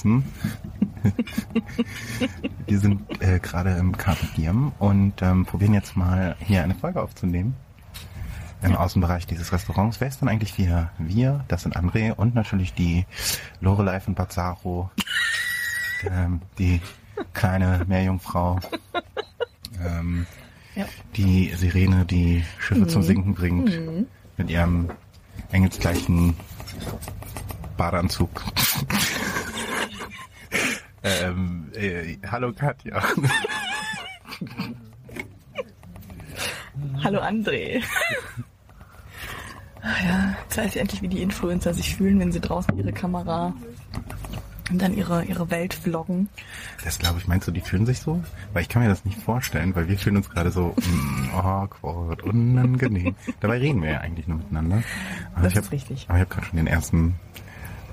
draußen. Wir sind äh, gerade im Carpe Diem und ähm, probieren jetzt mal hier eine Folge aufzunehmen. Im Außenbereich dieses Restaurants. Wer ist denn eigentlich wir? Wir, das sind André und natürlich die Lorelei von Bazzaro, ähm, die kleine Meerjungfrau, ähm, Ja. die Sirene, die Schiffe zum Sinken bringt, Mhm. mit ihrem engelsgleichen Badeanzug. Ähm, äh, hallo Katja. Hallo André. Ach ja, jetzt weiß ich endlich, wie die Influencer sich fühlen, wenn sie draußen ihre Kamera und dann ihre, ihre Welt vloggen. Das glaube ich, meinst du, die fühlen sich so? Weil ich kann mir das nicht vorstellen, weil wir fühlen uns gerade so mm, awkward, unangenehm. Dabei reden wir ja eigentlich nur miteinander. Aber Das hab, ist richtig. Aber ich habe gerade schon den ersten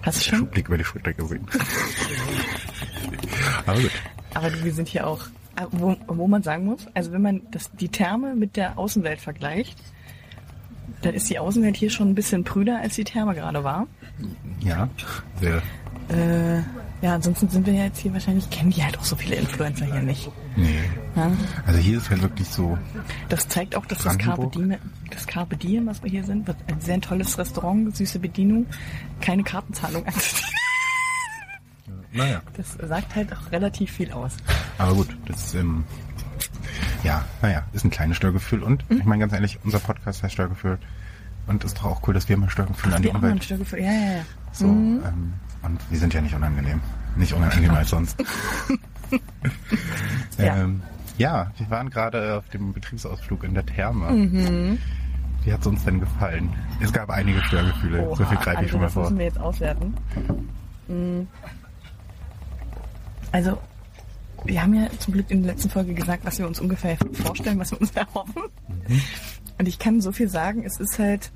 Hast du schon? Blick über die Schulter gesehen. aber gut. Aber wir sind hier auch, äh, wo, wo man sagen muss, also wenn man das, die Therme mit der Außenwelt vergleicht, dann ist die Außenwelt hier schon ein bisschen prüder, als die Therme gerade war. Ja, sehr. Äh, ja, ansonsten sind wir ja jetzt hier wahrscheinlich, kennen die halt auch so viele Influencer hier nicht. Nee. Ja? Also hier ist halt wirklich so, Das zeigt auch, dass das Carpe? Diem, das Carpe Diem, was wir hier sind, wird ein sehr tolles Restaurant, süße Bedienung, keine Kartenzahlung anzuziehen. naja. Das sagt halt auch relativ viel aus. Aber gut, das ist, ähm, ja, naja, ist ein kleines Störgefühl. Und Mhm. ich meine ganz ehrlich, unser Podcast heißt Störgefühl. Und ist doch auch cool, dass wir mal Störgefühl an die Umwelt. Störgefühl. Ja, ja, ja. So, ähm, und wir sind ja nicht unangenehm. Nicht unangenehmer als sonst. Ja. ähm, ja, wir waren gerade auf dem Betriebsausflug in der Therme. Mhm. Wie hat es uns denn gefallen? Es gab einige Störgefühle. so viel greife ich also schon mal das vor. müssen wir jetzt auswerten. Mm. Also, wir haben ja zum Glück in der letzten Folge gesagt, was wir uns ungefähr vorstellen, was wir uns erhoffen. Mhm. Und ich kann so viel sagen, es ist halt,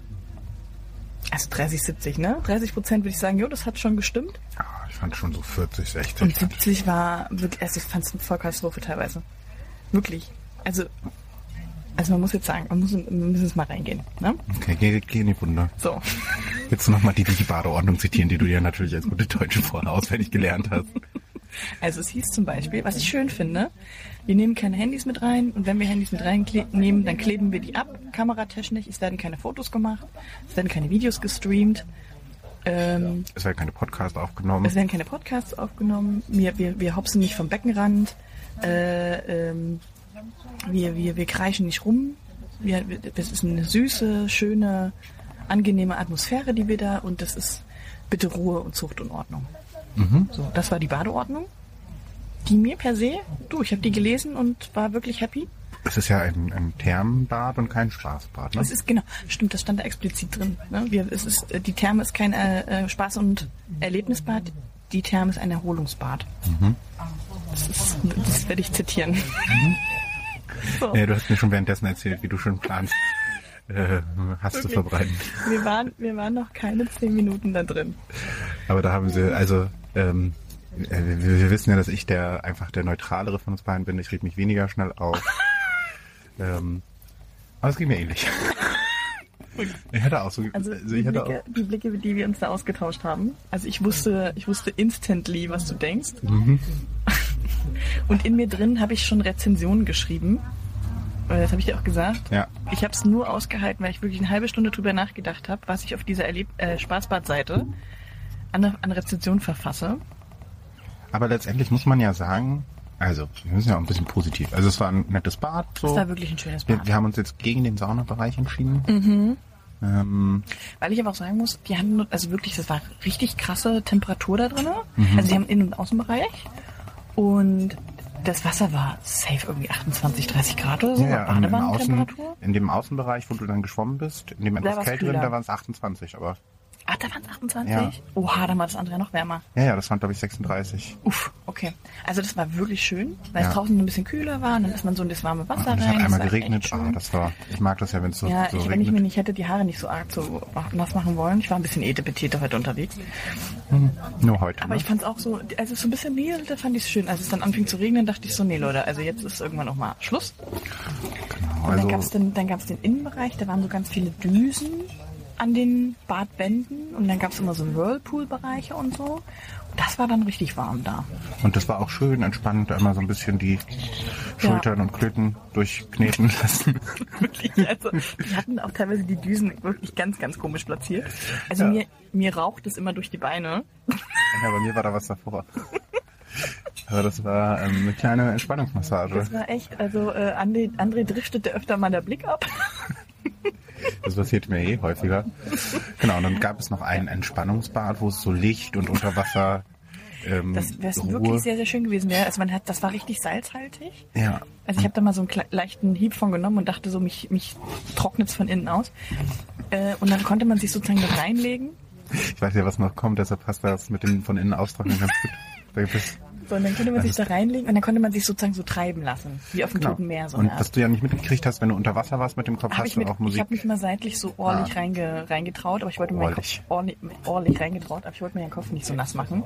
also 30, 70, ne? 30 Prozent würde ich sagen, jo, das hat schon gestimmt. Ja, ich fand schon so 40, 60. Und 70 war wirklich, also ich fand es eine Vollkatastrophe teilweise. Wirklich. Also, also man muss jetzt sagen, man muss, wir müssen jetzt mal reingehen, ne? Okay, geh, geh in die Runde. So. Willst du nochmal die Wiki-Badeordnung zitieren, die du ja natürlich als gute Deutsche vorher auswendig gelernt hast? Also es hieß zum Beispiel, was ich schön finde, wir nehmen keine Handys mit rein und wenn wir Handys mit reinnehmen, dann kleben wir die ab, kameratechnisch. Es werden keine Fotos gemacht, es werden keine Videos gestreamt, ähm, Es werden keine Podcasts aufgenommen. es werden keine Podcasts aufgenommen, wir, wir, wir hopsen nicht vom Beckenrand, äh, ähm, wir, wir, wir kreischen nicht rum. Wir, das ist eine süße, schöne, angenehme Atmosphäre, die wir da und das ist bitte Ruhe und Zucht und Ordnung. So, das war die Badeordnung. Die mir per se, du, ich habe die gelesen und war wirklich happy. Es ist ja ein, ein Thermenbad und kein Spaßbad, ne? Es ist genau, stimmt, das stand da explizit drin. Ne? Wir, es ist, äh, die Therme ist kein äh, äh, Spaß- und Erlebnisbad, die Therme ist ein Erholungsbad. Das, ist, das werde ich zitieren. so. Ja, du hast mir schon währenddessen erzählt, wie du schon planst, äh, Hass zu verbreiten. Wir waren, wir waren noch keine zehn Minuten da drin. Aber da haben sie, also, ähm, äh, wir, wir wissen ja, dass ich der einfach der neutralere von uns beiden bin. Ich rede mich weniger schnell auf. ähm, aber es ging mir ähnlich. ich hatte auch so, Also, also die, Blicke, die Blicke, die wir uns da ausgetauscht haben. Also ich wusste, ich wusste instantly, was du denkst. Mhm. Und in mir drin habe ich schon Rezensionen geschrieben. Äh, Das habe ich dir auch gesagt. Ja. Ich habe es nur ausgehalten, weil ich wirklich eine halbe Stunde drüber nachgedacht habe, was ich auf dieser Erleb äh, Spaßbad-Seite an, an Rezension verfasse. Aber letztendlich muss man ja sagen, also, wir müssen ja auch ein bisschen positiv. Also es war ein nettes Bad, so. Das war wirklich ein schönes Wir, Bad. wir haben uns jetzt gegen den Saunabereich entschieden. Mhm. Ähm, Weil ich aber auch sagen muss, die haben also wirklich, das war richtig krasse Temperatur da drin. Mhm. Also die haben Innen- und Außenbereich. Und das Wasser war safe irgendwie 28, 30 Grad oder so. ja, ja, Außen, Badewanentemperatur. in dem Außenbereich, wo du dann geschwommen bist, in dem etwas kälteren, da waren es 28, aber Ah, da waren es 28? Ja. Oha, dann war das andere ja noch wärmer. ja, ja, das waren glaube ich 36. Uff, okay. Also das war wirklich schön, weil Ja. es draußen ein bisschen kühler war und dann ist man so in das warme Wasser Und es rein. hat einmal geregnet. Ah, das war, ich mag das ja, wenn es so, ja, so ich, wenn ich mir regnet. nicht hätte die Haare nicht so arg so nass machen wollen. Ich war ein bisschen etepetete heute unterwegs. Nur heute. Aber ne? ich fand es auch so, als es so ein bisschen nieselte, fand ich es schön. Als es dann anfing zu regnen, dachte ich so, nee Leute, also jetzt ist irgendwann auch mal Schluss. genau, Und dann gab es also, den, den Innenbereich, da waren so ganz viele Düsen. An den Badwänden und dann gab es immer so Whirlpool-Bereiche und so. Und das war dann richtig warm da. Und das war auch schön entspannt, da immer so ein bisschen die Schultern und Klöten durchkneten lassen. Wirklich, also, die hatten auch teilweise die Düsen wirklich ganz, ganz komisch platziert. Also Ja. mir, mir raucht es immer durch die Beine. Ja, bei mir war da was davor. Aber das war ähm, eine kleine Entspannungsmassage. Das war echt, also äh, André, André driftete öfter mal der Blick ab. Das passiert mir eh häufiger. Genau, und dann gab es noch ein Entspannungsbad, wo es so Licht und Unterwasser ähm, Das wäre wirklich sehr, sehr schön gewesen. Ja, also man hat, das war richtig salzhaltig. Ja, Also ich habe da mal so einen leichten Hieb von genommen und dachte so, mich, mich trocknet's von innen aus. Äh, und dann konnte man sich sozusagen da reinlegen. ich weiß ja, was noch kommt, deshalb passt das mit dem von innen austrocknen ganz gut. So, und dann konnte man sich da reinlegen und dann konnte man sich sozusagen so treiben lassen. Wie auf dem Genau. Toten Meer. So und eine was Art. du ja nicht mitgekriegt hast, wenn du unter Wasser warst mit dem Kopf, Hab hast ich, du mit, auch ich Musik. habe mich mal seitlich so ohrlich Ah. reinge, reingetraut, aber ich wollte mir meinen Kopf Ohrlich. ohrlich, reingetraut, aber ich wollte mir den Kopf nicht so nass machen.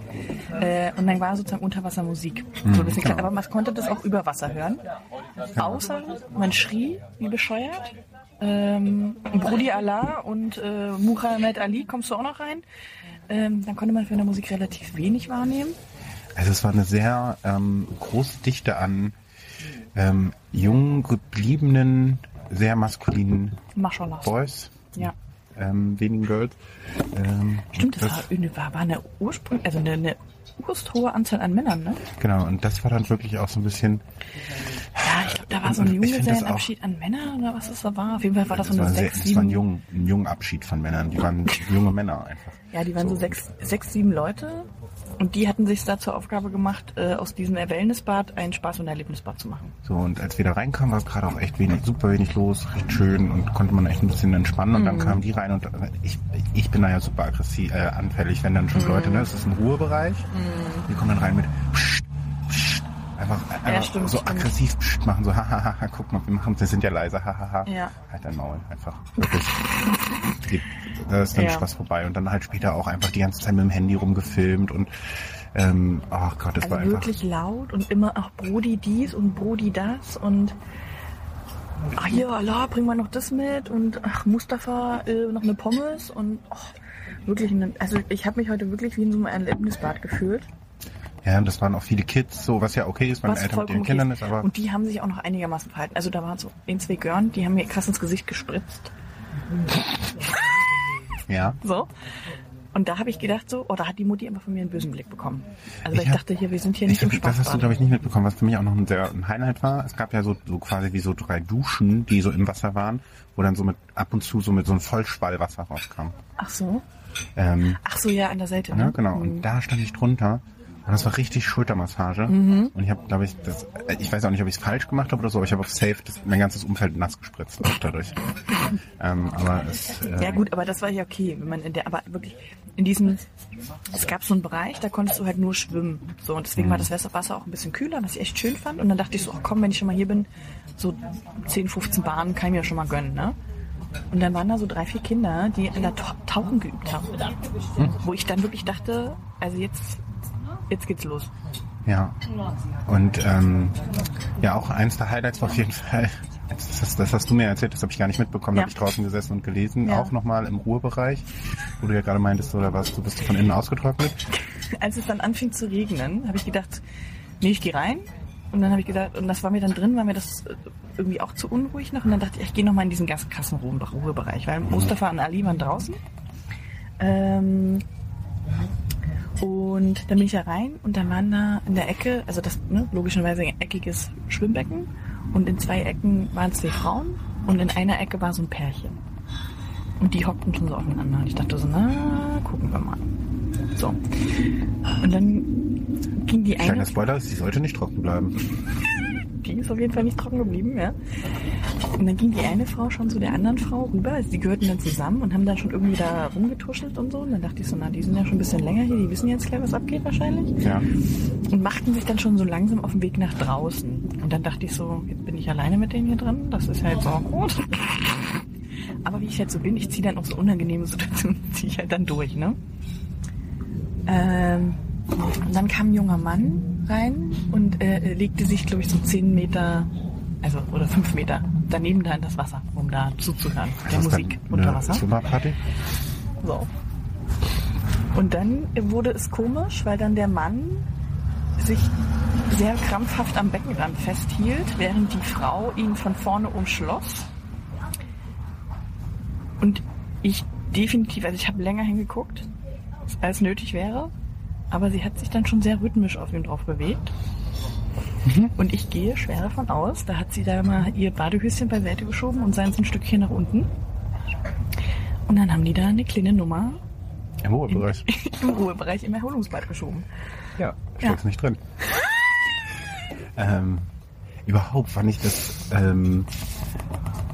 Äh, und dann war sozusagen Unterwassermusik. so ein bisschen genau. Aber man konnte das auch über Wasser hören. Außer man schrie wie bescheuert. Ähm, Brudi Allah und äh, Muhammad Ali, kommst du auch noch rein? Ähm, dann konnte man für eine Musik relativ wenig wahrnehmen. Also es war eine sehr ähm, große Dichte an ähm, jung gebliebenen, sehr maskulinen Mashallah. Boys, Ja. ähm, wenigen Girls. Ähm, Stimmt, das, das war, eine- war, eine Ursprung, also eine, eine ursthohe Anzahl an Männern, ne? Genau, und das war dann wirklich auch so ein bisschen, ich glaube, da war so ein Junggesellenabschied an Männer oder was das da war. Auf jeden Fall war das, das so eine sechs, das war ein, sieben. jung, ein junger Abschied von Männern. Die waren junge Männer einfach. Ja, die waren so, sechs, sechs, sieben Leute. Und die hatten sich da zur Aufgabe gemacht, äh, aus diesem Wellnessbad ein Spaß- und Erlebnisbad zu machen. So, und als wir da reinkamen, war es gerade auch echt wenig, super wenig los, recht schön und konnte man echt ein bisschen entspannen. Und Mhm. dann kamen die rein und äh, ich, ich bin da ja super aggressiv, äh, anfällig, wenn dann schon Mhm. Leute, ne, es ist ein Ruhebereich, die kommen dann rein mit Psst, Einfach, einfach stimmt, so stimmt. aggressiv machen, so hahaha, guck mal, wir machen, wir sind ja leise, hahaha. Ja. Halt dein Maul, einfach. Wirklich. Da ist dann Ja. Spaß vorbei. Und dann halt später auch einfach die ganze Zeit mit dem Handy rumgefilmt und ähm, ach Gott, das Also war einfach. wirklich laut und immer, ach, Brody dies und Brody das und ach hier, Allah, bring mal noch das mit und ach, Mustafa, äh, noch eine Pommes und ach, wirklich, eine, also ich habe mich heute wirklich wie in so einem Erlebnisbad gefühlt. Ja, und das waren auch viele Kids, so was ja okay ist, wenn Was Eltern mit ihren Kindern okay ist, aber Und die haben sich auch noch einigermaßen verhalten. Also da waren so ein, zwei Görn, die haben mir krass ins Gesicht gespritzt. ja. So. Und da habe ich gedacht so, oh, da hat die Mutti einfach von mir einen bösen Blick bekommen. Also Ich ich, hab- dachte hier, wir sind hier Ich, nicht im das hast du, glaube ich, nicht mitbekommen, was für mich auch noch ein sehr ein Highlight war. Es gab ja so, so quasi wie so drei Duschen, die so im Wasser waren, wo dann so mit ab und zu so mit so einem Vollschwall Wasser rauskam. Ach so. Ähm, Ach so, ja, an der Seite. ja, Ne? genau. Und da stand ich drunter. Und das war richtig Schultermassage. Mhm. Und ich habe, glaube ich, das, ich weiß auch nicht, ob ich es falsch gemacht habe oder so, aber ich habe auf Safe das, mein ganzes Umfeld nass gespritzt auch dadurch. ähm, aber es, äh, Ja gut, aber das war ja okay, wenn man in der, aber wirklich in diesem, es gab so einen Bereich, da konntest du halt nur schwimmen. So und deswegen war das Wasser auch ein bisschen kühler, was ich echt schön fand. Und dann dachte ich so, ach komm, wenn ich schon mal hier bin, so 10, 15 Bahnen kann ich mir schon mal gönnen, ne? Und dann waren da so drei, vier Kinder, die in der Ta- Tauchen geübt haben. Wo ich dann wirklich dachte, also jetzt, jetzt geht's los. Ja. Und ähm, ja, auch eins der Highlights war auf jeden Fall, das hast, das hast du mir erzählt, das habe ich gar nicht mitbekommen, da Ja. habe ich draußen gesessen und gelesen, Ja. auch nochmal im Ruhebereich, wo du ja gerade meintest, oder was, du bist von innen ausgetrocknet. als es dann anfing zu regnen, habe ich gedacht, nee, ich gehe rein. Und dann habe ich gedacht, und das war mir dann drin, war mir das äh, irgendwie auch zu unruhig noch. Und dann dachte ich, ich gehe noch mal in diesen ganz krassen Ruhe- Ruhebereich, weil Mustafa und Ali waren draußen. Ähm, und dann bin ich da rein und dann waren da in der Ecke, also das ne, logischerweise ein eckiges Schwimmbecken und in zwei Ecken waren zwei Frauen und in einer Ecke war so ein Pärchen. Und die hockten schon so aufeinander. Und ich dachte so, na, gucken wir mal. So. Und dann ging die eine, Kleiner Spoiler ist, die sollte nicht trocken bleiben. die ist auf jeden Fall nicht trocken geblieben, ja. Und dann ging die eine Frau schon zu der anderen Frau rüber, also die gehörten dann zusammen und haben dann schon irgendwie da rumgetuschelt und so. Und dann dachte ich so, na, die sind ja schon ein bisschen länger hier, die wissen jetzt gleich, was abgeht wahrscheinlich. Ja. Und machten sich dann schon so langsam auf den Weg nach draußen. Und dann dachte ich so, jetzt bin ich alleine mit denen hier drin, das ist ja jetzt auch gut. Aber wie ich halt so bin, ich ziehe dann auch so unangenehme Situationen, ziehe ich halt dann durch, ne? Ähm, und dann kam ein junger Mann rein und äh, legte sich, glaube ich, so zehn Meter Also, oder fünf Meter daneben da in das Wasser, um da zuzuhören. Der das Musik dann unter Wasser. Zumba-Party? So. Und dann wurde es komisch, weil dann der Mann sich sehr krampfhaft am Beckenrand festhielt, während die Frau ihn von vorne umschloss. Und ich definitiv, also ich habe länger hingeguckt, als nötig wäre, aber sie hat sich dann schon sehr rhythmisch auf ihn drauf bewegt. Und ich gehe schwer davon aus, da hat sie da mal ihr Badehöschen beiseite geschoben und seins ein Stückchen nach unten. Und dann haben die da eine kleine Nummer Im Ruhebereich. im Ruhebereich im Erholungsbad geschoben. Ja, Ja. steht's nicht drin. ähm, überhaupt fand ich das. Ähm,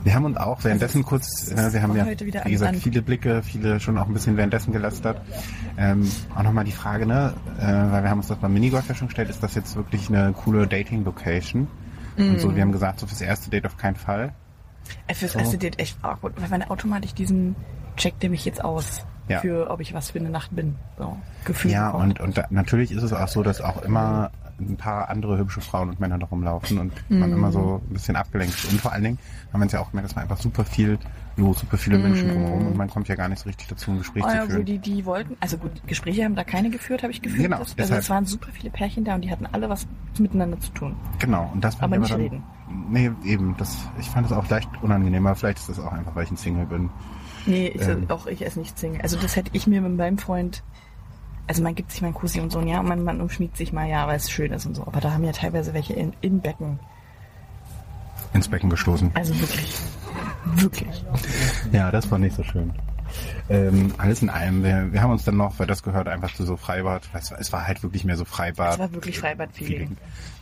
wir haben uns auch währenddessen kurz, äh, wir haben ja, wie gesagt, viele Blicke, viele schon auch ein bisschen währenddessen gelästert. Ähm, auch nochmal die Frage, ne, äh, weil wir haben uns das beim Minigolf ja schon gestellt, ist das jetzt wirklich eine coole Dating-Location? Und Mm. so, wir haben gesagt, so fürs erste Date auf keinen Fall. Äh, Fürs So. erste Date echt awkward, weil man automatisch diesen checkt der mich jetzt aus, Ja. für ob ich was für eine Nacht bin. So, Gefühl. Ja, und, und da, natürlich ist es auch so, dass auch immer ein paar andere hübsche Frauen und Männer da rumlaufen und man immer so ein bisschen abgelenkt ist. Und vor allen Dingen haben wir uns ja auch gemerkt, dass man einfach super viel los, super viele Menschen drumherum und man kommt ja gar nicht so richtig dazu, ein Gespräch Oh zu ja, wo führen. die, die wollten, also gut, Gespräche haben da keine geführt, habe ich gefühlt. Genau, das, also es waren super viele Pärchen da und die hatten alle was miteinander zu tun. Genau, und das fand Aber ich nicht dann, reden. Nee, eben, das, ich fand das auch leicht unangenehmer. Vielleicht ist das auch einfach, weil ich ein Single bin. Nee, ich, Ähm. auch ich esse nicht Single. Also das hätte ich mir mit meinem Freund, also man gibt sich mal einen Kussi und so, und ja, und man, man umschmiegt sich mal, ja, weil es schön ist und so. Aber da haben ja teilweise welche in, im Becken. Ins Becken gestoßen. Also wirklich, wirklich. Ja, das war nicht so schön. Ähm, alles in allem, wir, wir haben uns dann noch, weil das gehört einfach zu so Freibad, es war, es war halt wirklich mehr so Freibad. Es war wirklich Freibad-Feeling.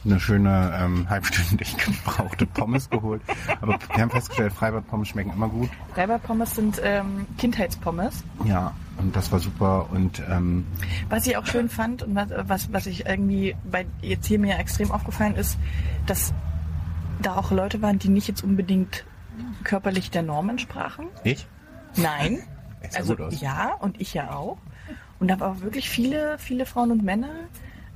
Eine schöne ähm, halbstündig gebrauchte Pommes geholt. Aber wir haben festgestellt, Freibad-Pommes schmecken immer gut. Freibad-Pommes sind ähm, Kindheitspommes. Ja, und das war super. Und ähm, Was ich auch schön fand und was, was, was ich irgendwie bei jetzt hier mir extrem aufgefallen ist, dass da auch Leute waren, die nicht jetzt unbedingt körperlich der Norm entsprachen. ich? Nein. Sah Also gut aus. ja, und ich ja auch. Und da war auch wirklich viele, viele Frauen und Männer,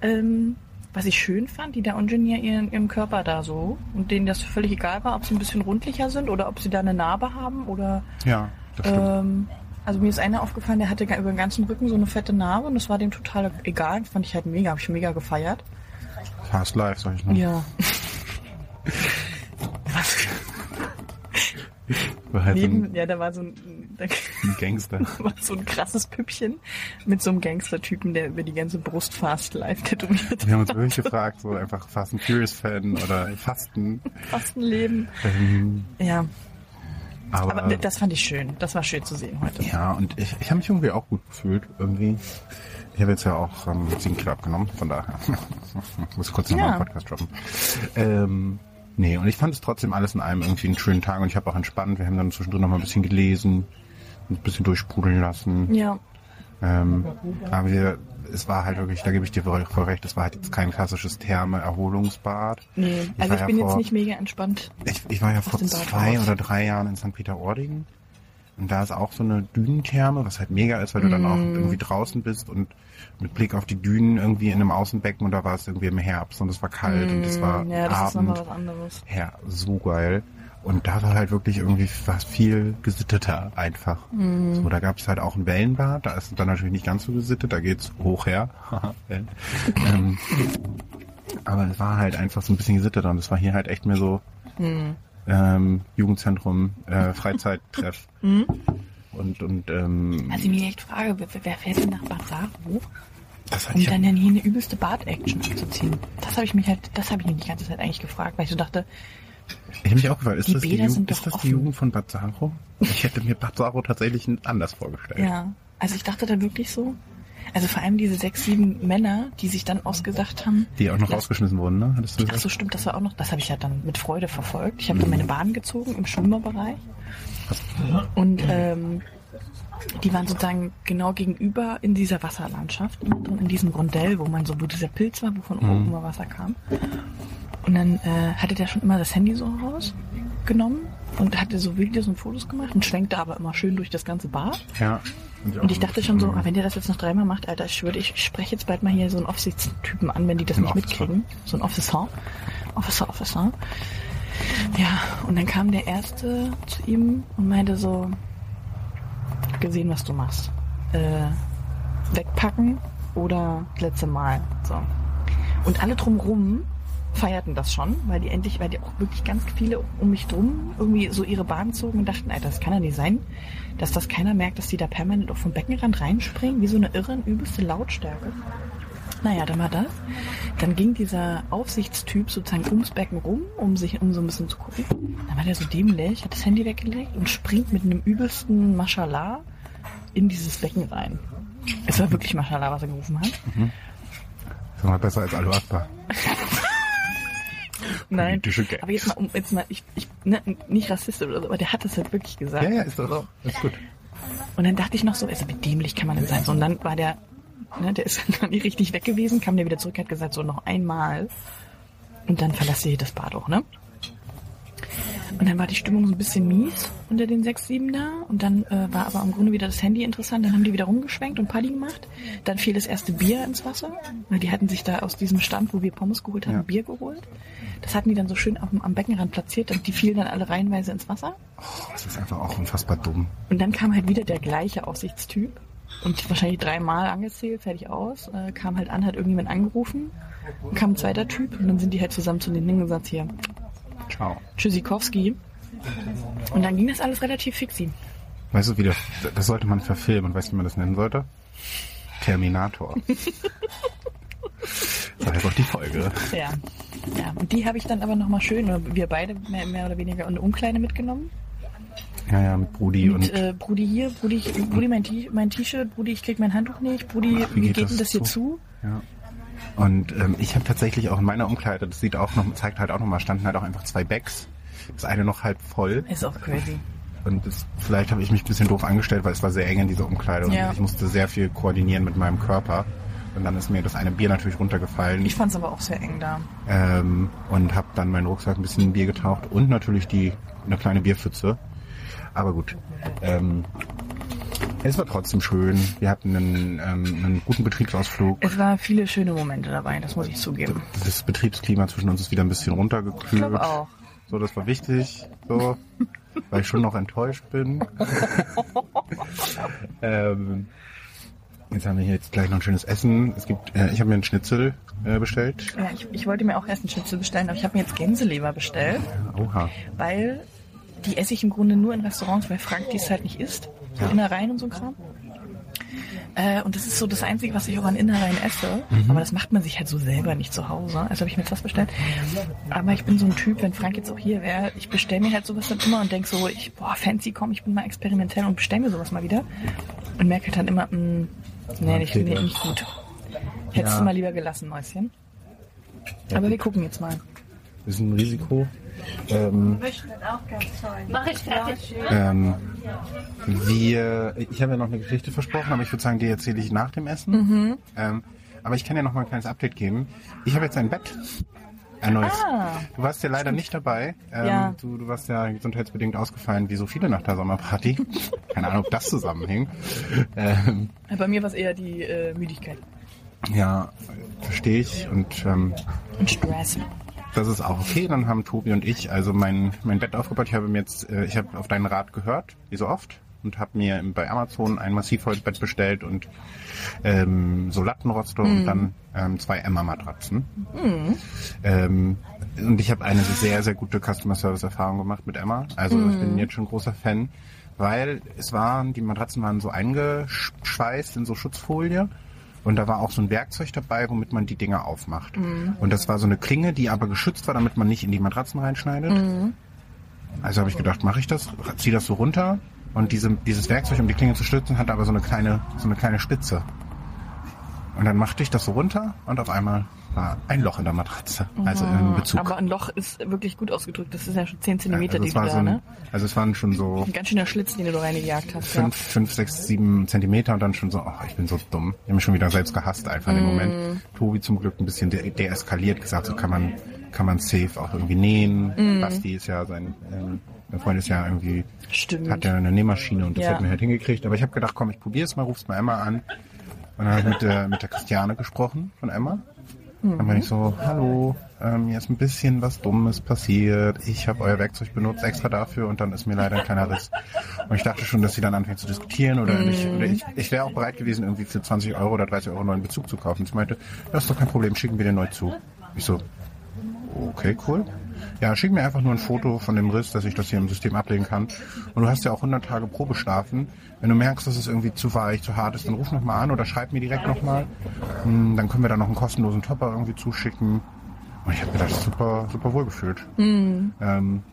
ähm, was ich schön fand, die da ungenier ihren, ihren Körper da so und denen das völlig egal war, ob sie ein bisschen rundlicher sind oder ob sie da eine Narbe haben oder Ja, das stimmt. ähm, also mir ist einer aufgefallen, der hatte über den ganzen Rücken so eine fette Narbe und das war dem total egal. Das fand ich halt mega, habe ich mega gefeiert. Fast live, sag ich mal. Ja. Was? Halt Neben, ja, da war so ein, da ein Gangster. war so ein krasses Püppchen mit so einem Gangstertypen, der über die ganze Brust fast live tätowiert Wir haben uns wirklich gefragt, so einfach Fast and Furious Fan oder Fasten. fast ein Leben. Ähm, Ja, aber, aber das fand ich schön. Das war schön zu sehen heute. ja, und ich, ich habe mich irgendwie auch gut gefühlt, irgendwie. Ich habe jetzt ja auch ähm, 7 Kilo abgenommen, von daher muss kurz nochmal Ja. einen Podcast droppen. Ähm, nee, und ich fand es trotzdem alles in allem irgendwie einen schönen Tag und ich habe auch entspannt. Wir haben dann zwischendrin noch mal ein bisschen gelesen, ein bisschen durchsprudeln lassen. Ja, Ähm, aber wir, es war halt wirklich, da gebe ich dir voll, voll recht, es war halt jetzt kein klassisches Therme-Erholungsbad. nee. Ich Also war ich ja bin vor- jetzt nicht mega entspannt. Ich, ich war ja vor zwei raus. oder drei Jahren in St. Peter-Ording. Und da ist auch so eine Dünentherme, was halt mega ist, weil du dann auch Mm. irgendwie draußen bist und mit Blick auf die Dünen irgendwie in einem Außenbecken und da war es irgendwie im Herbst und es war kalt und es war Mm, ja, das ist Abend. was anderes. Ja, so geil. Und da war halt wirklich irgendwie was viel gesitteter einfach. Mm. So, da gab es halt auch ein Wellenbad, da ist es dann natürlich nicht ganz so gesittet, da geht's hoch her. Ähm, aber es war halt einfach so ein bisschen gesitteter und es war hier halt echt mehr so Hm. ähm, Jugendzentrum, äh, Freizeittreff. Und, und ähm, Was ich mich echt frage, wer, wer fährt denn nach Bad das hat um dann ja hier eine übelste Bad-Action abzuziehen? Das habe ich mich halt, das habe ich mich die ganze Zeit eigentlich gefragt, weil ich so dachte, Ich habe mich auch gefragt, ist Die das, die, Jugend, ist das die. Jugend von Bad Saro? Ich hätte mir Bad Saro tatsächlich anders vorgestellt. ja, also ich dachte da wirklich so, also vor allem diese sechs, sieben Männer, die sich dann ausgesagt haben, Die auch noch Lass- rausgeschmissen wurden, ne? Hattest du Ach so, stimmt, das war auch noch, das habe ich ja dann mit Freude verfolgt. Ich habe dann meine Bahn gezogen im Schwimmerbereich. Und ähm, die waren sozusagen genau gegenüber in dieser Wasserlandschaft, in diesem Rondell, wo man so, wo dieser Pilz war, wo von oben immer Wasser kam. Und dann äh, hatte der schon immer das Handy so rausgenommen und hatte so Videos und Fotos gemacht und schwenkte aber immer schön durch das ganze Bad. Ja. Und ich dachte schon so, ah, wenn der das jetzt noch dreimal macht, Alter, ich würde, ich spreche jetzt bald mal hier so einen Aufsichtstypen an, wenn die das Ein nicht Officer. mitkriegen. So ein Officer. Officer, Officer. Ja, und dann kam der Erste zu ihm und meinte so, "Ich hab gesehen, was du machst. Äh, wegpacken oder das letzte Mal. So. Und alle drumrum feierten das schon, weil die endlich, weil die auch wirklich ganz viele um mich drum irgendwie so ihre Bahn zogen und dachten, Alter, das kann ja nicht sein, dass das keiner merkt, dass die da permanent auch vom Beckenrand reinspringen, wie so eine irre, übelste Lautstärke. Naja, dann war das. Dann ging dieser Aufsichtstyp sozusagen ums Becken rum, um sich, um so ein bisschen zu gucken. Dann war der so dämlich, hat das Handy weggelegt und springt mit einem übelsten Mashallah in dieses Becken rein. Es war wirklich Mashallah, was er gerufen hat. Das war besser als Alu Akbar. Nein. Politische Gags. Aber jetzt mal, um, jetzt mal, ich, ich, ne, nicht rassistisch oder so, aber der hat das halt wirklich gesagt. Ja, ja, ist doch. Ist gut. Und dann dachte ich noch so, also wie dämlich kann man denn sein? So, und dann war der, ne, der ist dann nicht richtig weg gewesen, kam der wieder zurück, hat gesagt, so noch einmal. Und dann verlasse ich das Bad auch, ne? Und dann war die Stimmung so ein bisschen mies unter den sechs, sieben da. Und dann äh, war aber im Grunde wieder das Handy interessant. Dann haben die wieder rumgeschwenkt und Party gemacht. Dann fiel das erste Bier ins Wasser. Weil die hatten sich da aus diesem Stand, wo wir Pommes geholt haben, Ja. Bier geholt. Das hatten die dann so schön am, am Beckenrand platziert. Und die fielen dann alle reihenweise ins Wasser. Oh, das ist einfach auch unfassbar dumm. Und dann kam halt wieder der gleiche Aufsichtstyp und wahrscheinlich dreimal angezählt, fertig aus, äh, kam halt an, hat irgendjemand angerufen, und kam ein zweiter Typ und dann sind die halt zusammen zu den Dingen gesagt, hier, Ciao. Tschüssikowski. Und dann ging das alles relativ fixi. Weißt du, wie das, das sollte man verfilmen und weißt du, wie man das nennen sollte? Terminator. Das war jetzt auch die Folge. Ja. Ja, und die habe ich dann aber nochmal schön, wir beide mehr, mehr oder weniger in eine Umkleide mitgenommen. Ja, ja, mit Brudi Mit und äh, Brudi hier, Brudi, Brudi mein T-Shirt, Brudi, ich krieg mein Handtuch nicht, Brudi, Ach, wie, geht denn das hier zu? Ja. Und ähm, ich habe tatsächlich auch in meiner Umkleide, das sieht auch noch, zeigt halt auch nochmal, standen halt auch einfach zwei Bags. Das eine noch halb voll. Ist auch crazy. Und das, vielleicht habe ich mich ein bisschen doof angestellt, weil es war sehr eng in dieser Umkleide und Ja. ich musste sehr viel koordinieren mit meinem Körper. Und dann ist mir das eine Bier natürlich runtergefallen. Ich fand's aber auch sehr eng da. ähm, und habe dann meinen Rucksack ein bisschen in Bier getaucht und natürlich die eine kleine Bierpfütze. Aber gut. Ähm, es war trotzdem schön. Wir hatten einen, ähm, einen guten Betriebsausflug. Es waren viele schöne Momente dabei, das muss ich zugeben. Das Betriebsklima zwischen uns ist wieder ein bisschen runtergekühlt. Ich glaube auch. So, das war wichtig. So, weil ich schon noch enttäuscht bin. ähm, jetzt haben wir hier jetzt gleich noch ein schönes Essen. Es gibt, äh, ich habe mir einen Schnitzel äh, bestellt. Ja, ich, ich wollte mir auch erst einen Schnitzel bestellen, aber ich habe mir jetzt Gänseleber bestellt, Oha. weil die esse ich im Grunde nur in Restaurants, weil Frank dies halt nicht isst. So Ja. Innereien und so ein Kram. Äh, und das ist so das Einzige, was ich auch an Innereien esse. Mhm. Aber das macht man sich halt so selber nicht zu Hause. Also habe ich mir jetzt das bestellt. Aber ich bin so ein Typ, wenn Frank jetzt auch hier wäre, ich bestelle mir halt sowas dann immer und denk so, ich, boah, fancy, komm, ich bin mal experimentell und bestell mir sowas mal wieder. Und merke halt dann immer, mh, nee, nicht, nee, nicht gut. Hättest Ja. du mal lieber gelassen, Mäuschen. Aber wir gucken jetzt mal. Ist ein Risiko. Ähm, Mach ich fertig. ähm, wir, ich habe ja noch eine Geschichte versprochen, aber ich würde sagen, die erzähle ich nach dem Essen. Mhm. Ähm, aber ich kann ja noch mal ein kleines Update geben. Ich habe jetzt ein Bett. Ein neues. Ah. Du warst ja leider nicht dabei. Ähm, Ja. du, du warst ja gesundheitsbedingt ausgefallen, wie so viele nach der Sommerparty. Keine Ahnung, ob das zusammenhing. Ähm, Bei mir war es eher die äh, Müdigkeit ja, verstehe ich. Und ähm, und Stress. Das ist auch okay. Dann haben Tobi und ich also mein, mein Bett aufgebaut. Ich habe mir jetzt, äh, ich habe auf deinen Rat gehört, wie so oft, und habe mir bei Amazon ein Massivholzbett bestellt und ähm, so Lattenroste und dann ähm, zwei Emma-Matratzen. Ähm, und ich habe eine sehr, sehr gute Customer Service Erfahrung gemacht mit Emma. Also ich bin jetzt schon großer Fan, weil es waren, die Matratzen waren so eingeschweißt in so Schutzfolie. Und da war auch so ein Werkzeug dabei, womit man die Dinger aufmacht. Und das war so eine Klinge, die aber geschützt war, damit man nicht in die Matratzen reinschneidet. Also habe ich gedacht, mache ich das, zieh das so runter und diese, dieses Werkzeug, um die Klinge zu stützen, hat aber so eine kleine, so eine kleine Spitze. Und dann machte ich das so runter und auf einmal war ein Loch in der Matratze, also im Bezug. Aber ein Loch ist wirklich gut ausgedrückt. Das ist ja schon 10 Zentimeter, also die es war da, so ein, ne? also es waren schon so Ein ganz schöner Schlitz, den du da reingejagt hast. fünf, fünf, sechs, sieben Zentimeter und dann schon so, oh, ich bin so dumm. Ich habe mich schon wieder selbst gehasst einfach in dem Moment. Tobi zum Glück ein bisschen de deeskaliert, gesagt, so kann man, kann man safe auch irgendwie nähen. Basti ist ja sein, ähm, mein Freund ist ja irgendwie, Ja. Stimmt. hat ja eine Nähmaschine und das Ja. hat mir halt hingekriegt. Aber ich habe gedacht, komm, ich probier's mal, ruf's mal Emma an. Und dann habe ich mit der, mit der Christiane gesprochen von Emma. Dann bin ich so, hallo, ähm, mir ist ein bisschen was Dummes passiert. Ich habe euer Werkzeug benutzt extra dafür und dann ist mir leider ein kleiner Riss. Und ich dachte schon, dass sie dann anfängt zu diskutieren oder, nicht, oder ich, ich wäre auch bereit gewesen, irgendwie für 20 Euro oder 30 Euro einen neuen Bezug zu kaufen. Sie meinte, das ist doch kein Problem, schicken wir dir neu zu. Ich so, okay, cool. Ja, schick mir einfach nur ein Foto von dem Riss, dass ich das hier im System ablegen kann. Und du hast ja auch 100 Tage Probestrafen. Wenn du merkst, dass es irgendwie zu weich, zu hart ist, dann ruf nochmal an oder schreib mir direkt nochmal. Dann können wir da noch einen kostenlosen Topper irgendwie zuschicken. Und ich habe mir das super, super wohl gefühlt. Ähm,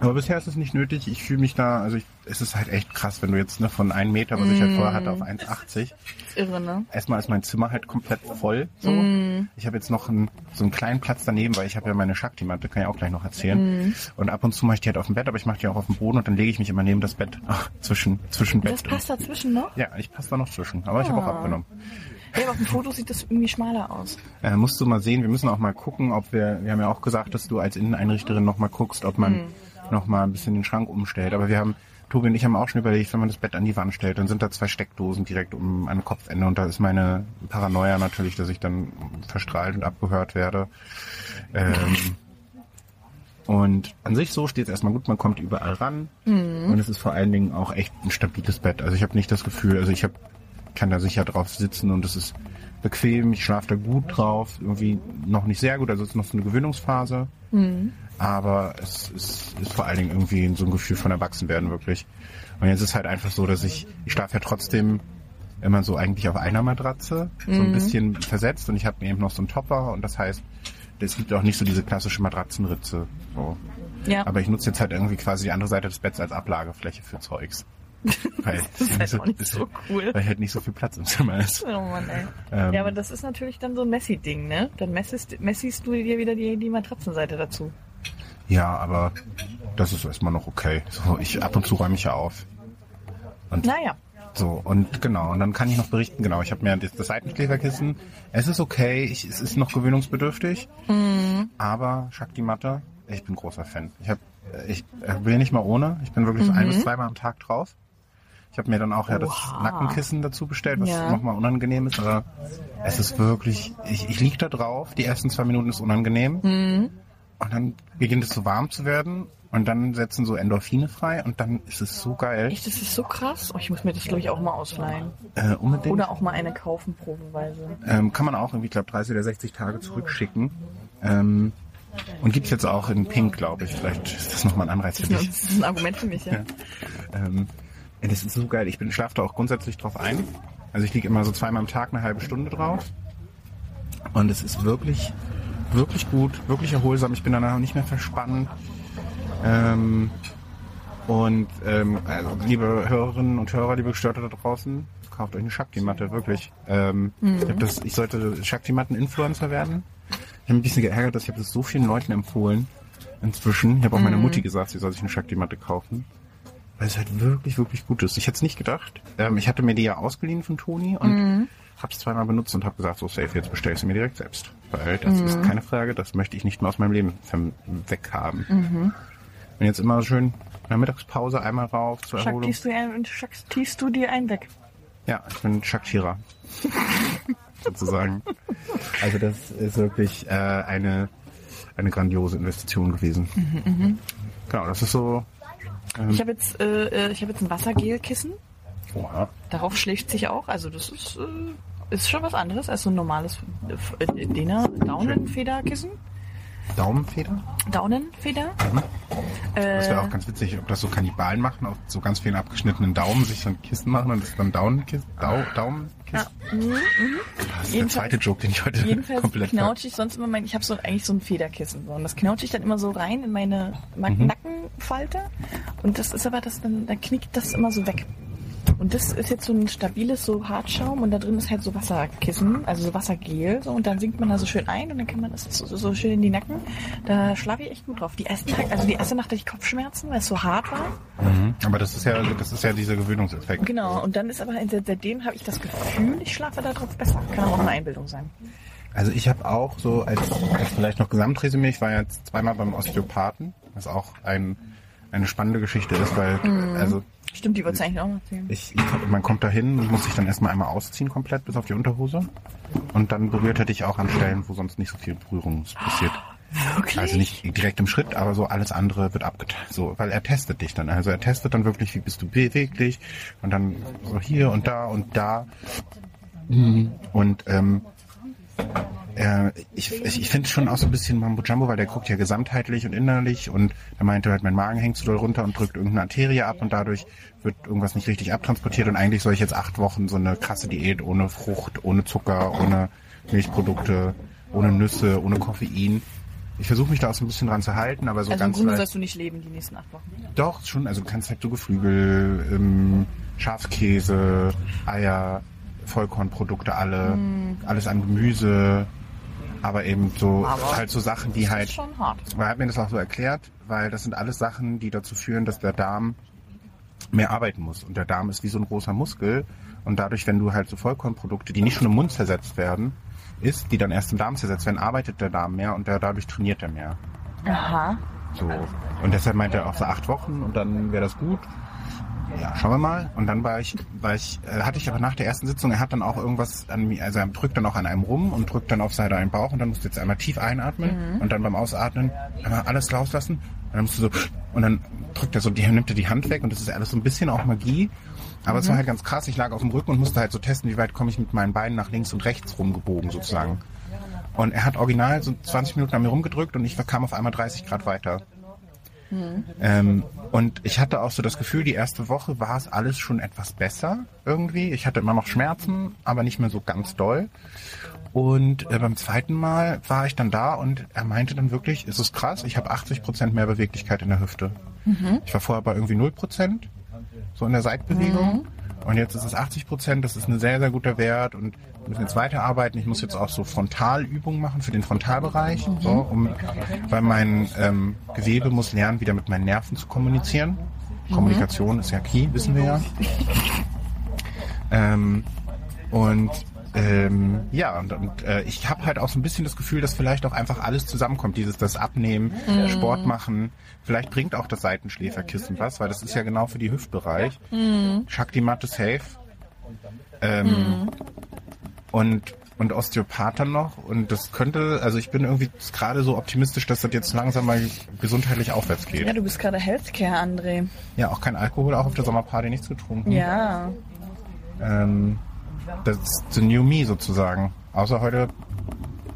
aber bisher ist es nicht nötig. Ich fühle mich da, also ich, es ist halt echt krass, wenn du jetzt ne, von einem Meter, was ich halt vorher hatte, auf 1,80. Irre, ne? Erstmal ist mein Zimmer halt komplett voll. So. Ich habe jetzt noch einen, so einen kleinen Platz daneben, weil ich habe ja meine Shakti-Matte, kann ich auch gleich noch erzählen. Und ab und zu mache ich die halt auf dem Bett, aber ich mache die auch auf dem Boden und dann lege ich mich immer neben das Bett, ach, zwischen, zwischen Bett Das passt dazwischen noch? und... Ja, ich passe da noch zwischen, aber ich habe auch Ah. abgenommen. Ja, aber auf dem Foto sieht das irgendwie schmaler aus. Äh, musst du mal sehen, wir müssen auch mal gucken, ob wir, wir haben ja auch gesagt, dass du als Inneneinrichterin noch mal guckst, ob man noch mal ein bisschen den Schrank umstellt. Aber wir haben, Tobi und ich haben auch schon überlegt, wenn man das Bett an die Wand stellt, dann sind da zwei Steckdosen direkt um ein Kopfende. Und da ist meine Paranoia natürlich, dass ich dann verstrahlt und abgehört werde. Ähm, und an sich so steht es erstmal gut, man kommt überall ran. Und es ist vor allen Dingen auch echt ein stabiles Bett. Also ich habe nicht das Gefühl, also ich hab, kann da sicher drauf sitzen und es ist bequem, ich schlafe da gut drauf, irgendwie noch nicht sehr gut, also es ist noch so eine Gewöhnungsphase, aber es ist, ist vor allen Dingen irgendwie so ein Gefühl von Erwachsenwerden wirklich. Und jetzt ist halt einfach so, dass ich, ich schlafe ja trotzdem immer so eigentlich auf einer Matratze, so ein bisschen versetzt und ich habe mir eben noch so einen Topper und das heißt, es gibt auch nicht so diese klassische Matratzenritze. So. Ja. Aber ich nutze jetzt halt irgendwie quasi die andere Seite des Betts als Ablagefläche für Zeugs. Weil, Das ist halt auch nicht so cool. weil halt nicht so viel Platz im Zimmer ist. Oh Mann, ey. Ähm, ja, aber das ist natürlich dann so ein Messi-Ding, ne? Dann messest, messist du dir wieder die, die Matratzenseite dazu. Ja, aber das ist erstmal noch okay. So, ich ab und zu räume ich ja auf. Und Naja. so, und genau, und dann kann ich noch berichten, genau, ich habe mir das, das Seitenschläferkissen. Es ist okay, ich, es ist noch gewöhnungsbedürftig, aber Shakti Matte, ich bin großer Fan. Ich habe ich äh, will nicht mal ohne, ich bin wirklich so ein bis zweimal am Tag drauf. Ich habe mir dann auch ja das Oha. Nackenkissen dazu bestellt, was Ja. nochmal unangenehm ist, aber es ist wirklich, ich, ich lieg da drauf, die ersten zwei Minuten ist unangenehm und dann beginnt es so warm zu werden und dann setzen so Endorphine frei und dann ist es so geil. Echt, das ist so krass. Oh, ich muss mir das, glaube ich, auch mal ausleihen. Äh, unbedingt. Oder auch mal eine kaufen, probenweise. Ähm, kann man auch irgendwie, ich glaube, 30 oder 60 Tage zurückschicken. Ähm, und gibt's jetzt auch in Pink, glaube ich. Vielleicht ist das nochmal ein Anreiz für Das dich. ist ein Argument für mich, ja. Ähm, ja, das ist so geil. Ich bin schlafe da auch grundsätzlich drauf ein. Also ich liege immer so zweimal am Tag eine halbe Stunde drauf. Und es ist wirklich, wirklich gut, wirklich erholsam. Ich bin danach nicht mehr verspannt. Ähm, und ähm, also, liebe Hörerinnen und Hörer, liebe Gestörte da draußen, kauft euch eine Shakti-Matte, wirklich. Ähm, ich, hab das, ich sollte Shakti-Matten-Influencer werden. Ich habe mich ein bisschen geärgert, dass ich habe das so vielen Leuten empfohlen inzwischen. Ich habe auch meiner Mutti gesagt, sie soll sich eine Shakti-Matte kaufen. Weil es halt wirklich, wirklich gut ist. Ich hätte es nicht gedacht. Ähm, ich hatte mir die ja ausgeliehen von Toni und habe es zweimal benutzt und habe gesagt, so safe, jetzt bestell ich sie mir direkt selbst. Weil das ist keine Frage, das möchte ich nicht mehr aus meinem Leben weghaben. Und jetzt immer schön in der Mittagspause einmal rauf zur Erholung. Schaktierst du, dir einen weg? Ja, ich bin Shaktira. Sozusagen. Also das ist wirklich äh, eine, eine grandiose Investition gewesen. Genau, das ist so. Ähm, Ich habe jetzt, äh, äh, ich habe jetzt ein Wassergelkissen. oha. Darauf schläft sich auch. Also das ist, äh, ist schon was anderes als so ein normales äh, äh, Dena Daunenfederkissen. Daumenfeder? Daunenfeder. Das Äh, wäre auch ganz witzig, ob das so Kannibalen machen, auf so ganz vielen abgeschnittenen Daumen sich so ein Kissen machen und das dann Daumenkissen. Dau, Daumenkissen? ja, mhm, mhm. Das ist der zweite Joke, den ich heute Jedenfalls komplett knautsche ich sonst immer mein, ich habe so eigentlich so ein Federkissen so, und das knautsche ich dann immer so rein in meine Ma- Mhm. Nackenfalte und das ist aber das dann, dann knickt das immer so weg. Und das ist jetzt so ein stabiles so Hartschaum und da drin ist halt so Wasserkissen, also so Wassergel so und dann sinkt man da so schön ein und dann kann man das so, so schön in die Nacken. Da schlafe ich echt gut drauf. Die ersten Tag, also die erste Nacht hatte ich Kopfschmerzen, weil es so hart war. Mhm. Aber das ist ja, das ist ja dieser Gewöhnungseffekt. Genau. Und dann ist aber seit- seitdem habe ich das Gefühl, ich schlafe da drauf besser. Kann auch eine Einbildung sein. Also ich habe auch so als, als vielleicht noch Gesamtresümee, ich war jetzt zweimal beim Osteopathen, was auch ein, eine spannende Geschichte ist, weil also Stimmt, die wolltest du eigentlich auch noch erzählen. ich, ich, man kommt dahin und muss sich dann erstmal einmal ausziehen komplett bis auf die Unterhose und dann berührt er dich auch an Stellen, wo sonst nicht so viel Berührung passiert. Wirklich? Also nicht direkt im Schritt, aber so alles andere wird abgeteilt. So, weil er testet dich dann. Also er testet dann wirklich, wie bist du beweglich und dann so hier und da und da. Und ähm, äh, ich, ich, finde schon auch so ein bisschen Mambo Jumbo, weil der guckt ja gesamtheitlich und innerlich und er meinte halt, mein Magen hängt zu doll runter und drückt irgendeine Arterie ab und dadurch wird irgendwas nicht richtig abtransportiert und eigentlich soll ich jetzt acht Wochen so eine krasse Diät ohne Frucht, ohne Zucker, ohne Milchprodukte, ohne Nüsse, ohne Koffein. Ich versuche mich da auch so ein bisschen dran zu halten, aber so also im ganz Grunde leicht- sollst du nicht leben die nächsten acht Wochen. doch, schon. Also du kannst halt so Geflügel, ähm, Schafskäse, Eier, Vollkornprodukte alle, alles an Gemüse, aber eben so Aber halt so Sachen, die halt. ist schon hart. Er hat mir das auch so erklärt, weil das sind alles Sachen, die dazu führen, dass der Darm mehr arbeiten muss. Und der Darm ist wie so ein großer Muskel. Und dadurch, wenn du halt so Vollkornprodukte, die nicht schon im Mund zersetzt werden, isst, die dann erst im Darm zersetzt werden, arbeitet der Darm mehr und der, dadurch trainiert er mehr. Aha. So. Und deshalb meinte er auch so acht Wochen und dann wäre das gut. Ja, schauen wir mal. Und dann war ich, war ich, äh, hatte ich aber nach der ersten Sitzung, er hat dann auch irgendwas an mir, also er drückt dann auch an einem rum und drückt dann auf seinen einen Bauch und dann musst du jetzt einmal tief einatmen und dann beim Ausatmen einmal alles rauslassen. Und dann musst du so, und dann drückt er so, die, nimmt er die Hand weg und das ist alles so ein bisschen auch Magie. Aber es war halt ganz krass. Ich lag auf dem Rücken und musste halt so testen, wie weit komme ich mit meinen Beinen nach links und rechts rumgebogen sozusagen. Und er hat original so 20 Minuten an mir rumgedrückt und ich kam auf einmal 30 Grad weiter. Ähm, und ich hatte auch so das Gefühl, die erste Woche war es alles schon etwas besser irgendwie. Ich hatte immer noch Schmerzen, aber nicht mehr so ganz doll. Und äh, beim zweiten Mal war ich dann da und er meinte dann wirklich, es ist krass, ich habe 80 Prozent mehr Beweglichkeit in der Hüfte. Ich war vorher bei irgendwie 0 Prozent, so in der Seitbewegung. Und jetzt ist es 80 Prozent, das ist ein sehr, sehr guter Wert und wir müssen jetzt weiterarbeiten. Ich muss jetzt auch so Frontalübungen machen für den Frontalbereich, so, um, weil mein ähm, Gewebe muss lernen, wieder mit meinen Nerven zu kommunizieren. Kommunikation ist ja key, wissen wir ja. Ähm, und ähm, ja, und, und äh, ich habe halt auch so ein bisschen das Gefühl, dass vielleicht auch einfach alles zusammenkommt. Dieses, das Abnehmen, Sport machen. Vielleicht bringt auch das Seitenschläferkissen was, weil das ist ja genau für die Hüftbereich. Shakti Matte Safe. Ähm, Und und Osteopath dann noch und das könnte, also ich bin irgendwie gerade so optimistisch, dass das jetzt langsam mal gesundheitlich aufwärts geht. Ja, du bist gerade Healthcare, André. Ja, auch kein Alkohol, auch auf der Sommerparty nichts getrunken. Ja. Ähm, das ist the new me sozusagen. Außer heute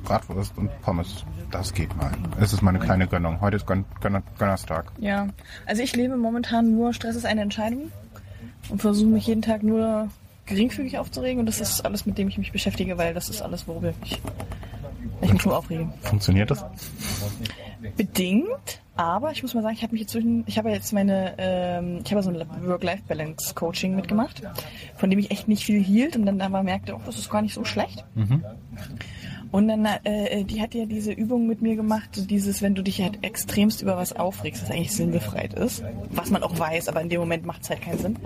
Bratwurst und Pommes. Das geht mal. Es ist meine kleine Gönnung. Heute ist Gön Gönner Gönnerstag. Ja. Also ich lebe momentan nur Stress ist eine Entscheidung und versuche mich jeden Tag nur geringfügig aufzuregen und das ist alles, mit dem ich mich beschäftige, weil das ist alles, worüber ich, ich mich nur aufrege. Funktioniert das? Bedingt, aber ich muss mal sagen, ich habe mich inzwischen, ich habe jetzt meine, ähm, ich habe so ein Work-Life-Balance-Coaching mitgemacht, von dem ich echt nicht viel hielt und dann aber merkte, oh, das ist gar nicht so schlecht. Und dann, äh, die hat ja diese Übung mit mir gemacht, dieses, wenn du dich halt extremst über was aufregst, was eigentlich sinnbefreit ist, was man auch weiß, aber in dem Moment macht es halt keinen Sinn,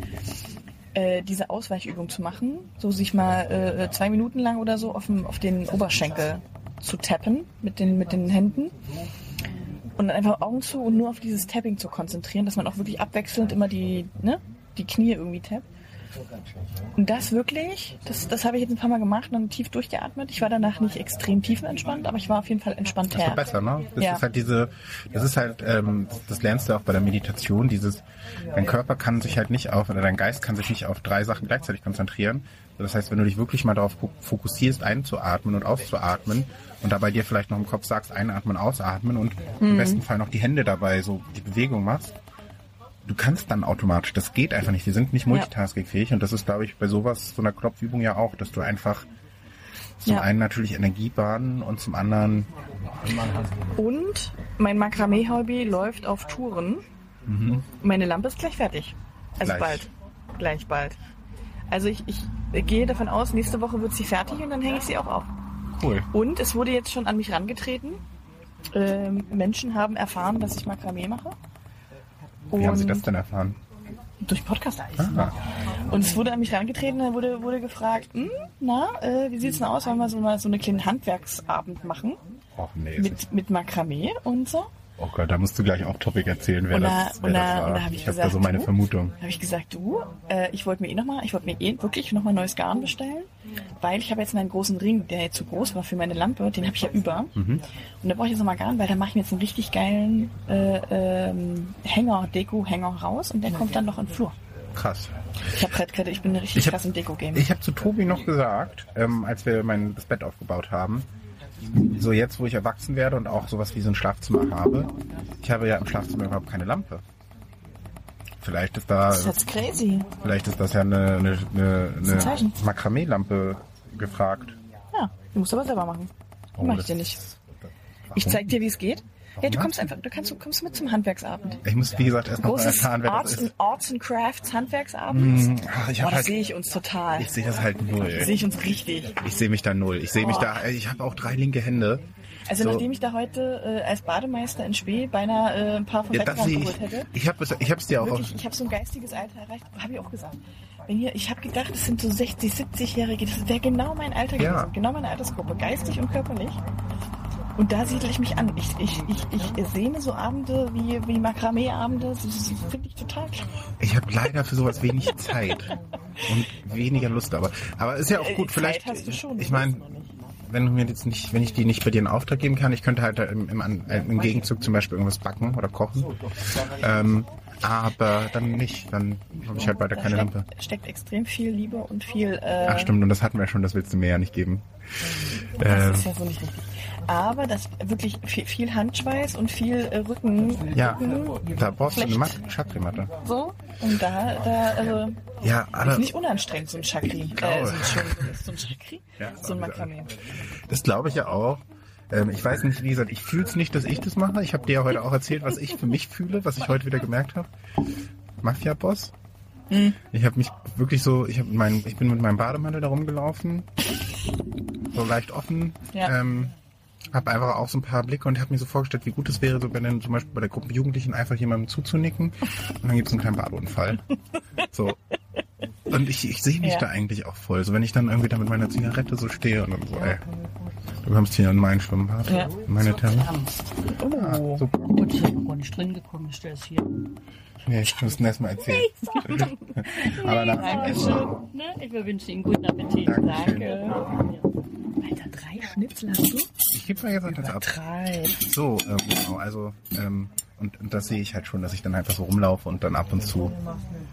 äh, diese Ausweichübung zu machen, so sich mal äh, zwei Minuten lang oder so auf, dem, auf den Oberschenkel zu tappen mit den, mit den Händen und dann einfach Augen zu und nur auf dieses Tapping zu konzentrieren, dass man auch wirklich abwechselnd immer die, ne, die Knie irgendwie tappt. Und das wirklich, das, das habe ich jetzt ein paar Mal gemacht und dann tief durchgeatmet. Ich war danach nicht extrem tiefenentspannt, aber ich war auf jeden Fall Das entspannter. ist doch besser, ne? Das Ja. ist halt diese, das ist halt, ähm, das lernst du auch bei der Meditation, dieses, dein Körper kann sich halt nicht auf, oder dein Geist kann sich nicht auf drei Sachen gleichzeitig konzentrieren. Das heißt, wenn du dich wirklich mal darauf fo- fokussierst, einzuatmen und auszuatmen und dabei dir vielleicht noch im Kopf sagst, einatmen, ausatmen und im besten Fall noch die Hände dabei so die Bewegung machst, du kannst dann automatisch, das geht einfach nicht, die sind nicht multitaskingfähig und das ist, glaube ich, bei sowas, so einer Klopfübung ja auch, dass du einfach zum Ja. einen natürlich Energiebahnen und zum anderen Und mein Makramee-Hobby läuft auf Touren. Meine Lampe ist gleich fertig. Also Mhm. Gleich. bald. Gleich bald. Also ich, ich gehe davon aus, nächste Woche wird sie fertig und dann hänge ich sie auch auf. cool. Und es wurde jetzt schon an mich rangetreten. Ähm, Menschen haben erfahren, dass ich Makramee mache. Wie haben Sie Und- das denn erfahren? Durch Podcast Ah, Und es wurde an mich herangetreten, da wurde, wurde gefragt, hm, na, äh, wie sieht's denn aus, wollen wir so mal so eine kleine Handwerksabend machen Och nee. mit, mit Makramee und so. Oh Gott, da musst du gleich auch Topic erzählen, wer Und da- das, wer und das da- war. da hab ich habe da so meine du? Vermutung. habe ich gesagt, du, äh, ich wollte mir eh noch mal, ich wollte mir eh wirklich noch mal neues Garn bestellen, weil ich habe jetzt meinen großen Ring, der jetzt zu groß war für meine Lampe, den habe ich ja über. Mhm. Und da brauche ich jetzt noch mal Garn, weil da mache ich mir jetzt einen richtig geilen äh, ähm, Hänger, Deko-Hänger raus und der kommt dann noch in den Flur. Krass. Ich habe gerade, ich bin richtig Ich hab- krass im Deko-Game. Ich habe zu Tobi noch gesagt, ähm, als wir mein, das Bett aufgebaut haben, so jetzt, wo ich erwachsen werde und auch sowas wie so ein Schlafzimmer habe, ich habe ja im Schlafzimmer überhaupt keine Lampe. Vielleicht ist da, Das ist jetzt crazy. vielleicht ist das ja eine, eine, eine, ein eine. Makramee-Lampe gefragt. Ja, du musst aber selber machen. Oh, Mach ich dir nicht. Ich zeig dir, wie es geht. Ja, du Warum kommst einfach, du kannst, du kommst mit zum Handwerksabend. Ich muss, wie gesagt, erst noch mal Großes erfahren, wer das Arts, ist. Arts and Crafts Handwerksabend. Hm, ach, ich Boah, das halt, sehe ich uns total. ich sehe das halt null. sehe ich uns richtig. Ich sehe mich da null. Ich sehe mich da, ich habe auch drei linke Hände. Also So. nachdem ich da heute äh, als Bademeister in Spee beinahe äh, ein paar von Ja, das sehe geholt hätte. Ich habe hab's dir auch Wirklich, ich habe so ein geistiges Alter erreicht, habe ich auch gesagt. Wenn hier, ich habe gedacht, es sind so 60, 70-Jährige, das wäre genau mein Alter Ja. gewesen, genau meine Altersgruppe, geistig und körperlich. Und da siedle ich mich an. Ich, ich, ich, ich sehne so Abende wie, wie Makramee-Abende, das, finde ich total klasse. Ich habe leider für sowas wenig Zeit und weniger Lust, aber aber ist ja auch Äh, gut. Zeit Vielleicht, hast du schon, ich meine, wenn du mir jetzt nicht, wenn ich die nicht bei dir in Auftrag geben kann, ich könnte halt im, im, äh, im Gegenzug zum Beispiel irgendwas backen oder kochen. Ähm, aber dann nicht, dann habe ich halt weiter Da keine steckt, Lampe. steckt extrem viel Liebe und viel. Äh, Ach stimmt, und das hatten wir schon, das willst du mir ja nicht geben. Das Ähm, ist ja so nicht richtig. Aber das wirklich viel, viel Handschweiß und viel äh, Rücken. ja, Rücken da brauchst du eine Flecht. Mat- Chakri-Matte. so. Und da, da also, Ja, aber ist nicht unanstrengend, so ein Chakri. Äh, so, ein, so ein Chakri? Ja, so ein diese- Makramee. Das glaube ich ja auch. Ähm, ich weiß nicht, wie gesagt, ich fühle es nicht, dass ich das mache. Ich habe dir ja heute auch erzählt, was ich für mich fühle, was ich heute wieder gemerkt habe. Mafia-Boss. Hm. Ich habe mich wirklich so, ich mein, ich bin mit meinem Bademantel da rumgelaufen, so leicht offen. Ja. Ähm, habe einfach auch so ein paar Blicke und habe mir so vorgestellt, wie gut es wäre, so bei den, zum Beispiel bei der Gruppe Jugendlichen einfach jemandem zuzunicken und dann gibt es einen kleinen Badeunfall. So. Und ich, ich sehe mich Ja. da eigentlich auch voll. So wenn ich dann irgendwie da mit meiner Zigarette so stehe und dann so, ey, du kommst hier in mein Schwimmbad, Ja. in meine Therme. Oh. Super. Gut, ich bin gar nicht drin gekommen, ist das hier. Ja, ich muss das mal erzählen. Aber nach Dankeschön. Ne? Ich wünsche Ihnen guten Appetit. Dankeschön. Danke. Alter, drei Schnitzel hast du? Ich gebe mal jetzt das ab. So, ähm, genau, also, ähm, und, und das sehe ich halt schon, dass ich dann einfach so rumlaufe und dann ab und zu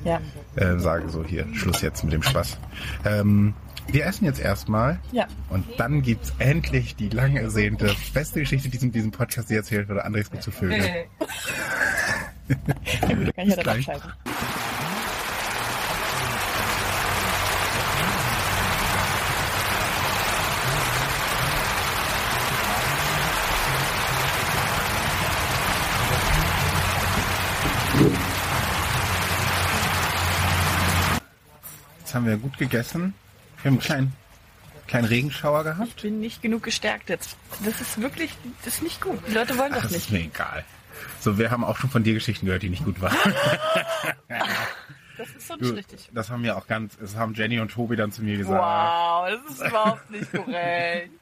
Ja. äh, sage so, hier, Schluss jetzt mit dem Spaß. Ähm, wir essen jetzt erstmal Ja. und dann gibt's endlich die lang ersehnte beste Geschichte, die in diesem Podcast je erzählt wurde, Andres gut zu Vögel. Ja, gut, kann ich ja dann abschalten. Haben wir gut gegessen. Wir haben einen kleinen, kleinen Regenschauer gehabt. Ich bin nicht genug gestärkt jetzt. Das ist wirklich, das ist nicht gut. Die Leute wollen Ach, das das ist nicht. mir egal. So, wir haben auch schon von dir Geschichten gehört, die nicht gut waren. Das ist so Du, nicht richtig. das haben wir auch ganz, das haben Jenny und Tobi dann zu mir gesagt. Wow, das ist überhaupt nicht korrekt.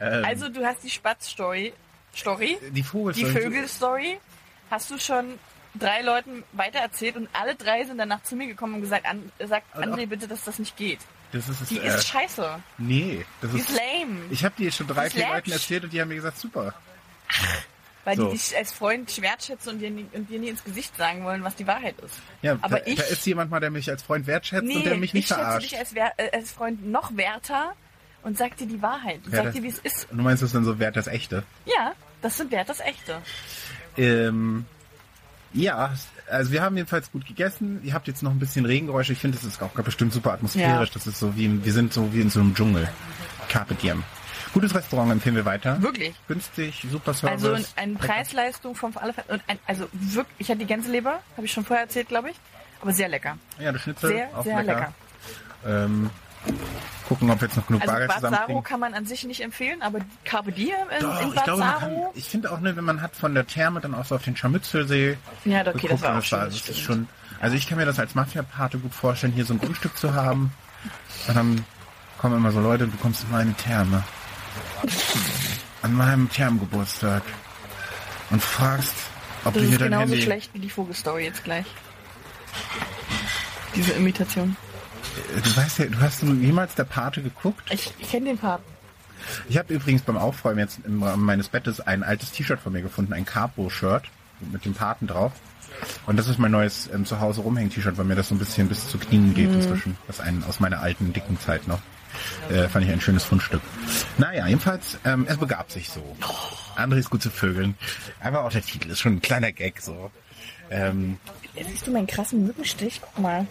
Ähm, Also du hast die Spatz-Story, Story, die Vogel die Vögel-Story, hast du schon drei Leuten weitererzählt und alle drei sind danach zu mir gekommen und gesagt, an, sagt Und André bitte, dass das nicht geht. Das ist, Die äh, ist scheiße. Nee, das Die ist. lame. Ich habe die schon drei, vier Leuten erzählt und die haben mir gesagt, super. Weil so. die dich als Freund wertschätzen und dir, nie, und dir nie ins Gesicht sagen wollen, was die Wahrheit ist. Ja, Aber da, ich- da ist jemand mal, der mich als Freund wertschätzt Nee, und der mich nicht ich schätze verarscht. dich als, Wer äh, als Freund noch werter und sag dir die Wahrheit. Ja, sag das- dir, wie es ist. Und du meinst, das dann so wert das Echte? Ja, das sind Wert das Echte. Ähm, ja, also wir haben jedenfalls gut gegessen. Ihr habt jetzt noch ein bisschen Regengeräusche. Ich finde, das ist auch bestimmt super atmosphärisch. Ja. Das ist so wie, wir sind so wie in so einem Dschungel. Carpe diem. Gutes Restaurant empfehlen wir weiter. Wirklich. Günstig, super Service. Also eine Preis-Leistung vom alle. Und ein, also wirklich, ich hatte die Gänseleber, habe ich schon vorher erzählt, glaube ich. Aber sehr lecker. Ja, das Schnitzel Sehr, auch sehr lecker. lecker. Ähm, gucken, ob jetzt noch genug Also Bargeld zusammenkriegen. kann man an sich nicht empfehlen, aber Carpe Diem in, Doch, in ich glaube, kann, ich finde auch, ne, wenn man hat von der Therme dann auch so auf den Scharmützelsee Ja, okay, das geguckt, war und auch schön. das ist schon, also ich kann mir das als Mafia-Pate gut vorstellen, hier so ein Grundstück zu haben. Und dann kommen immer so Leute, du kommst in meine Therme. An meinem Thermengeburtstag. und fragst, ob Das du hier ist dein genauso Handy... schlecht wie die Vogelstory jetzt gleich. Diese Imitation. Du weißt ja, du hast du jemals der Pate geguckt? Ich, kenne den Part. Ich habe übrigens beim Aufräumen jetzt im Rahmen meines Bettes ein altes T-Shirt von mir gefunden, ein Capo-Shirt mit dem Paten drauf. Und das ist mein neues ähm, zu Hause rumhängen-T-Shirt, weil mir das so ein bisschen bis zu Knien geht inzwischen. Das ist ein aus meiner alten, dicken Zeit noch. Äh, fand ich ein schönes Fundstück. Naja, jedenfalls, ähm, es begab sich so. André ist gut zu vögeln. Einfach auch der Titel ist schon ein kleiner Gag so. Ähm, siehst du meinen krassen Mückenstich. Guck mal.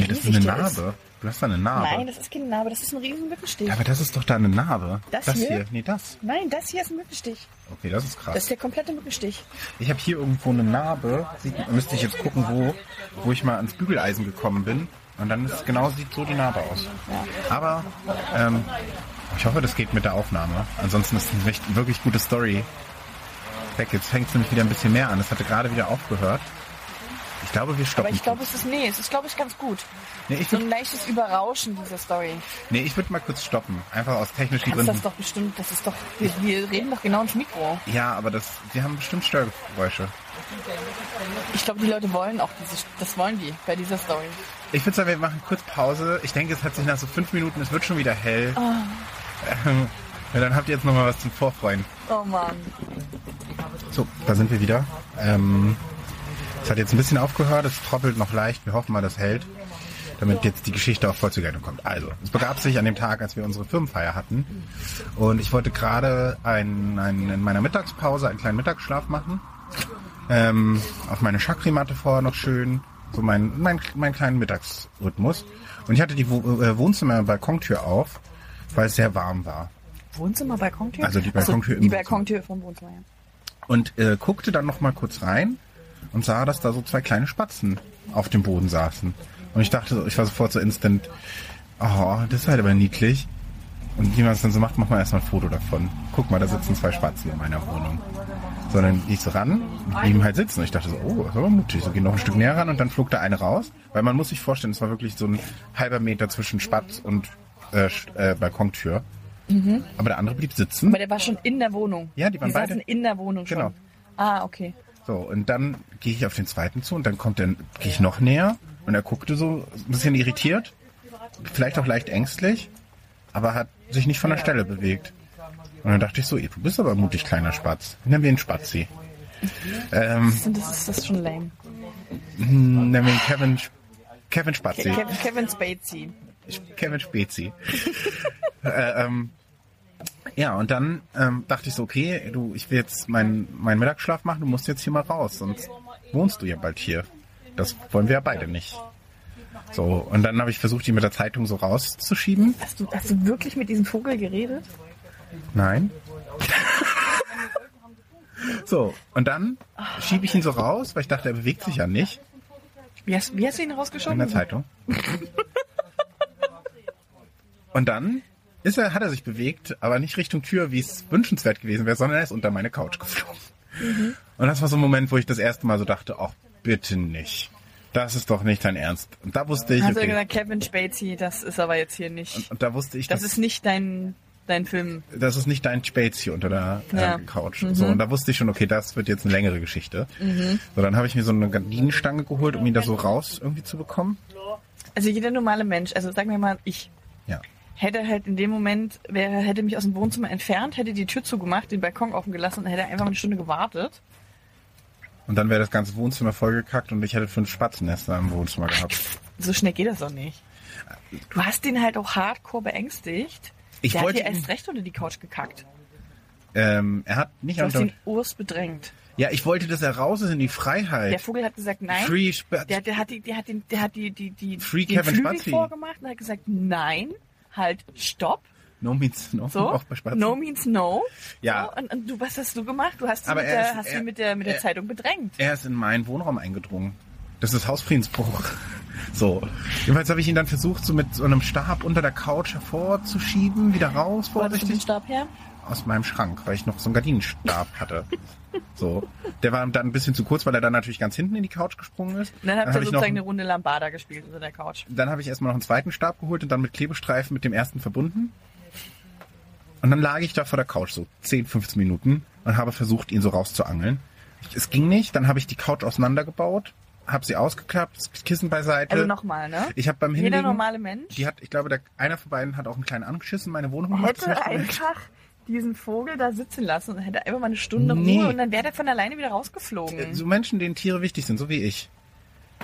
Nee, das ist eine der ist. Narbe. Du hast da eine Narbe. Nein, das ist keine Narbe. Das ist ein riesen Mückenstich. Ja, aber das ist doch da eine Narbe. Das hier? Nee, das. Nein, das hier ist ein Mückenstich. Okay, das ist krass. Das ist der komplette Mückenstich. Ich habe hier irgendwo eine Narbe. Sieht, müsste ich jetzt gucken, wo, wo ich mal ans Bügeleisen gekommen bin. Und dann ist genau sieht so die Narbe aus. Aber ähm, ich hoffe, das geht mit der Aufnahme. Ansonsten ist es eine wirklich gute Story. Weg, jetzt fängt es nämlich wieder ein bisschen mehr an. Es hatte gerade wieder aufgehört. Ich glaube, wir stoppen. Aber ich glaube, es ist, nee, es ist, glaube ich, ganz gut. nee, ich So würde ein leichtes Überrauschen dieser Story. nee, ich würd mal kurz stoppen. Einfach aus technischen Kannst das Gründen. doch bestimmt, das ist doch, wir, wir reden doch genau ins Mikro. Ja, aber das, wir haben bestimmt Störgeräusche. Ich glaube, die Leute wollen auch diese, das wollen die bei dieser Story. Ich würde sagen, wir machen kurz Pause. Ich denke, es hat sich nach so fünf Minuten, es wird schon wieder hell. Ähm, ja, dann habt ihr jetzt nochmal was zum Vorfreuen. Oh Mann. So, da sind wir wieder. Ähm, es hat jetzt ein bisschen aufgehört, es troppelt noch leicht. Wir hoffen mal, das hält, damit jetzt die Geschichte auch voll zur Geltung kommt. Also, es begab sich an dem Tag, als wir unsere Firmenfeier hatten. Und ich wollte gerade ein, ein, in meiner Mittagspause einen kleinen Mittagsschlaf machen. Ähm, auf meine Chakrimatte vorher noch schön. So mein, mein, mein kleinen Mittagsrhythmus. Und ich hatte die äh, Wohnzimmer-Balkontür auf, weil es sehr warm war. Wohnzimmer, Balkontür? Also die Balkontür im Die. Balkontür vom Wohnzimmer, ja. und äh, guckte dann noch mal kurz rein und sah, dass da so zwei kleine Spatzen auf dem Boden saßen. Und ich dachte, so- ich war sofort so instant, oh, das ist halt aber niedlich. Und wie man es dann so macht, macht man erstmal ein Foto davon. Guck mal, da sitzen zwei Spatzen in meiner Wohnung. Sondern ich so ran und blieben halt sitzen. Und ich dachte so, oh, das ist aber mutig. So, geh noch ein Stück näher ran und dann flog da eine raus. Weil man muss sich vorstellen, es war wirklich so ein halber Meter zwischen Spatz und äh, äh, Balkontür. Aber der andere blieb sitzen. Aber der war schon in der Wohnung. Ja, die waren die beide- saßen in der Wohnung schon. Genau. Ah, okay. So, und dann gehe ich auf den zweiten zu und dann kommt er, gehe ich noch näher und er guckte so ein bisschen irritiert, vielleicht auch leicht ängstlich, aber hat sich nicht von der Stelle bewegt. Und dann dachte ich so, du bist aber mutig, kleiner Spatz. Nennen wir ihn Spatzi. Ähm, Das ist, das schon lame. nennen wir ihn Kevin, Kevin Spatzi. Kevin, Kevin Spacey. Kevin Spezi. äh, ähm, ja, und dann ähm, dachte ich so, okay, du, ich will jetzt meinen meinen Mittagsschlaf machen, du musst jetzt hier mal raus, sonst wohnst du ja bald hier. Das wollen wir ja beide nicht. So, und dann habe ich versucht, ihn mit der Zeitung so rauszuschieben. Hast du, hast du wirklich mit diesem Vogel geredet? Nein. so, und dann schiebe ich ihn so raus, weil ich dachte, er bewegt sich ja nicht Wie hast, wie hast du ihn in rausgeschoben? der Zeitung. Und dann ist er, hat er sich bewegt, aber nicht Richtung Tür, wie es wünschenswert gewesen wäre, sondern er ist unter meine Couch geflogen. Und das war so ein Moment, wo ich das erste Mal so dachte, ach, bitte nicht. Das ist doch nicht dein Ernst. Und da wusste ich, du okay. gesagt, Kevin Spacey, das ist aber jetzt hier nicht. Und da wusste ich, Das dass, ist nicht dein, dein Film. das ist nicht dein hier unter der äh, Ja. Couch. So, und da wusste ich schon, okay, das wird jetzt eine längere Geschichte. So, dann habe ich mir so eine Gardinenstange geholt, um ihn da so raus irgendwie zu bekommen. Also jeder normale Mensch, also sagen wir mal, ich Ja. Hätte halt in dem Moment, wäre, hätte mich aus dem Wohnzimmer entfernt, hätte die Tür zugemacht, den Balkon offen gelassen und hätte einfach eine Stunde gewartet. Und dann wäre das ganze Wohnzimmer vollgekackt und ich hätte fünf Spatzennester im Wohnzimmer gehabt. So schnell geht das doch nicht. Du hast den halt auch hardcore beängstigt. Ich Der wollte hat dir erst recht unter die Couch gekackt. Ähm, er hat nicht Du hast ihn Urs bedrängt. Ja, ich wollte, dass er raus ist in die Freiheit. Der Vogel hat gesagt, nein. Free Sp Der, der hat die, der hat den, der hat die, die, die, Free den Kevin Flügel Spatzi. vorgemacht und hat gesagt, nein, halt, stopp. No means no. So, Auch bei Spatzen. no means no. Ja. So, und, und du, was hast du gemacht? Du hast sie, mit er der, ist- hast er- sie mit der, mit der er- Zeitung bedrängt. Er ist in meinen Wohnraum eingedrungen. Das ist Hausfriedensbruch. So. Jedenfalls habe ich ihn dann versucht, so mit so einem Stab unter der Couch hervorzuschieben, wieder raus, Wo hattest du den. Stab her? Aus meinem Schrank, weil ich noch so einen Gardinenstab hatte. So. Der war dann ein bisschen zu kurz, weil er dann natürlich ganz hinten in die Couch gesprungen ist. Und dann habt hab ihr ich noch sozusagen eine Runde Lambada gespielt unter der Couch. Dann habe ich erstmal noch einen zweiten Stab geholt und dann mit Klebestreifen mit dem ersten verbunden. Und dann lag ich da vor der Couch so 10, 15 Minuten und habe versucht, ihn so rauszuangeln. Es ging nicht, dann habe ich die Couch auseinandergebaut, habe sie ausgeklappt, das Kissen beiseite. Also nochmal, ne? ich habe beim Jeder Hinlegen, normale Mensch die hat, ich glaube, der, einer von beiden hat auch einen kleinen angeschissen, meine Wohnung gemacht. Hätte einfach diesen Vogel da sitzen lassen und hätte einfach mal eine Stunde Nee. Ruhe und dann wäre der von alleine wieder rausgeflogen. so Menschen, denen Tiere wichtig sind, so wie ich.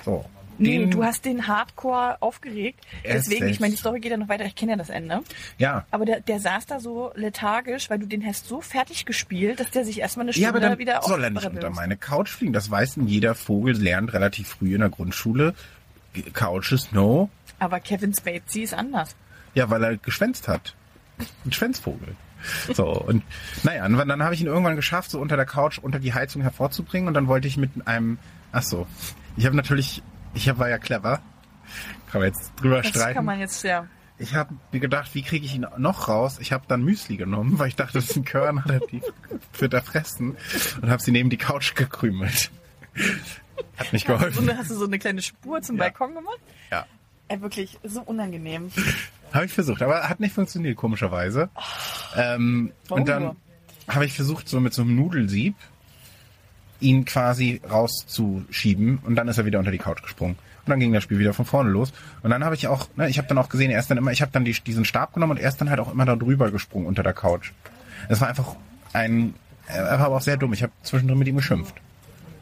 So. nee, Den- du hast den Hardcore aufgeregt. Er Deswegen, ich meine, die Story geht ja noch weiter, ich kenne ja das Ende. Ja. Aber der, der saß da so lethargisch, weil du den hast so fertig gespielt, dass der sich erstmal eine Stunde Ja, aber dann wieder soll er nicht unter meine Couch fliegen. Das weiß denn jeder Vogel, lernt relativ früh in der Grundschule. Couches, no. Aber Kevin Spacey ist anders. Ja, weil er geschwänzt hat. Ein Schwänzvogel. So, und naja, und dann habe ich ihn irgendwann geschafft, so unter der Couch unter die Heizung hervorzubringen und dann wollte ich mit einem, ach so, ich habe natürlich, ich hab, war ja clever, kann man jetzt drüber Das streiten. kann man jetzt ja. Ich habe mir gedacht, wie kriege ich ihn noch raus? Ich habe dann Müsli genommen, weil ich dachte, das ist ein Körner, der die wird er fressen und habe sie neben die Couch gekrümelt. Hat nicht So geholfen. eine, hast du so eine kleine Spur zum Ja. Balkon gemacht? Ja. Ey, wirklich, so unangenehm. Habe ich versucht, aber hat nicht funktioniert, komischerweise. Ähm, und dann habe ich versucht, so mit so einem Nudelsieb ihn quasi rauszuschieben und dann ist er wieder unter die Couch gesprungen. Und dann ging das Spiel wieder von vorne los. Und dann habe ich auch, ne, ich habe dann auch gesehen, er ist dann immer, ich habe dann die, diesen Stab genommen und er ist dann halt auch immer da drüber gesprungen unter der Couch. Es war einfach ein, er war aber auch sehr dumm. Ich habe zwischendrin mit ihm geschimpft.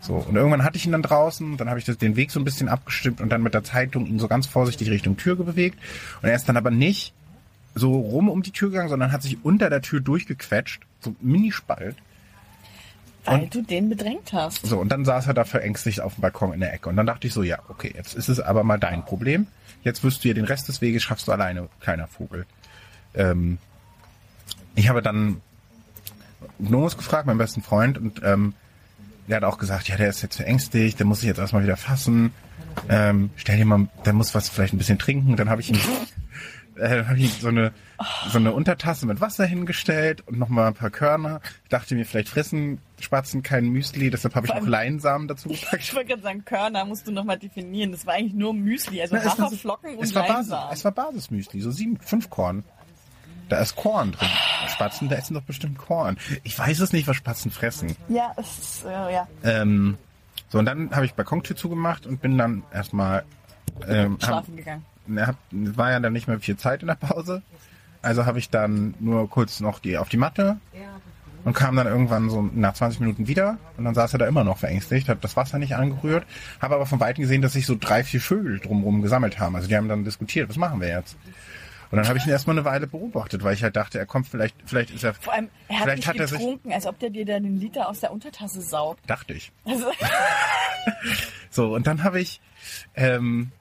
So, und irgendwann hatte ich ihn dann draußen, dann habe ich das, den Weg so ein bisschen abgestimmt und dann mit der Zeitung ihn so ganz vorsichtig Richtung Tür bewegt. Und er ist dann aber nicht so rum um die Tür gegangen, sondern hat sich unter der Tür durchgequetscht, so Minispalt. Weil Und- du den bedrängt hast. So, und dann saß er da verängstigt auf dem Balkon in der Ecke. Und dann dachte ich so, ja, okay, jetzt ist es aber mal dein Problem. Jetzt wirst du ja den Rest des Weges schaffst du alleine, kleiner Vogel. Ähm, ich habe dann Gnomus gefragt, meinen besten Freund, und ähm, der hat auch gesagt, ja, der ist jetzt verängstigt, der muss sich jetzt erstmal wieder fassen. Ähm, stell dir mal, der muss was vielleicht ein bisschen trinken. Dann habe ich ihm, äh, hab ich so eine so eine Untertasse mit Wasser hingestellt und nochmal ein paar Körner. Ich dachte mir, vielleicht fressen Spatzen kein Müsli, deshalb habe ich noch allem- Leinsamen dazu Ich gepackt. wollte gerade sagen, Körner musst du nochmal definieren. Das war eigentlich nur Müsli, also Na, es war so- Haferflocken und es war, Basis, Leinsamen. es war Basismüsli, so sieben, fünf Korn. Da ist Korn drin. Spatzen, da essen doch bestimmt Korn. Ich weiß es nicht, was Spatzen fressen. Ja, es ist, äh, ja. Ähm, so, und dann habe ich Balkontür zugemacht und bin dann erstmal ähm, hab, Schlafen gegangen. ne, hab, war ja dann nicht mehr viel Zeit in der Pause. Also habe ich dann nur kurz noch die auf die Matte und kam dann irgendwann so nach 20 Minuten wieder und dann saß er da immer noch verängstigt, hat das Wasser nicht angerührt, habe aber von Weitem gesehen, dass sich so drei, vier Vögel drumherum gesammelt haben. Also die haben dann diskutiert, was machen wir jetzt? Und dann habe ich ihn erstmal eine Weile beobachtet, weil ich halt dachte, er kommt vielleicht, vielleicht ist er, Vor allem, er hat vielleicht hat er sich, getrunken, als ob der dir dann den Liter aus der Untertasse saugt. dachte ich. Also, So, und dann habe ich ähm,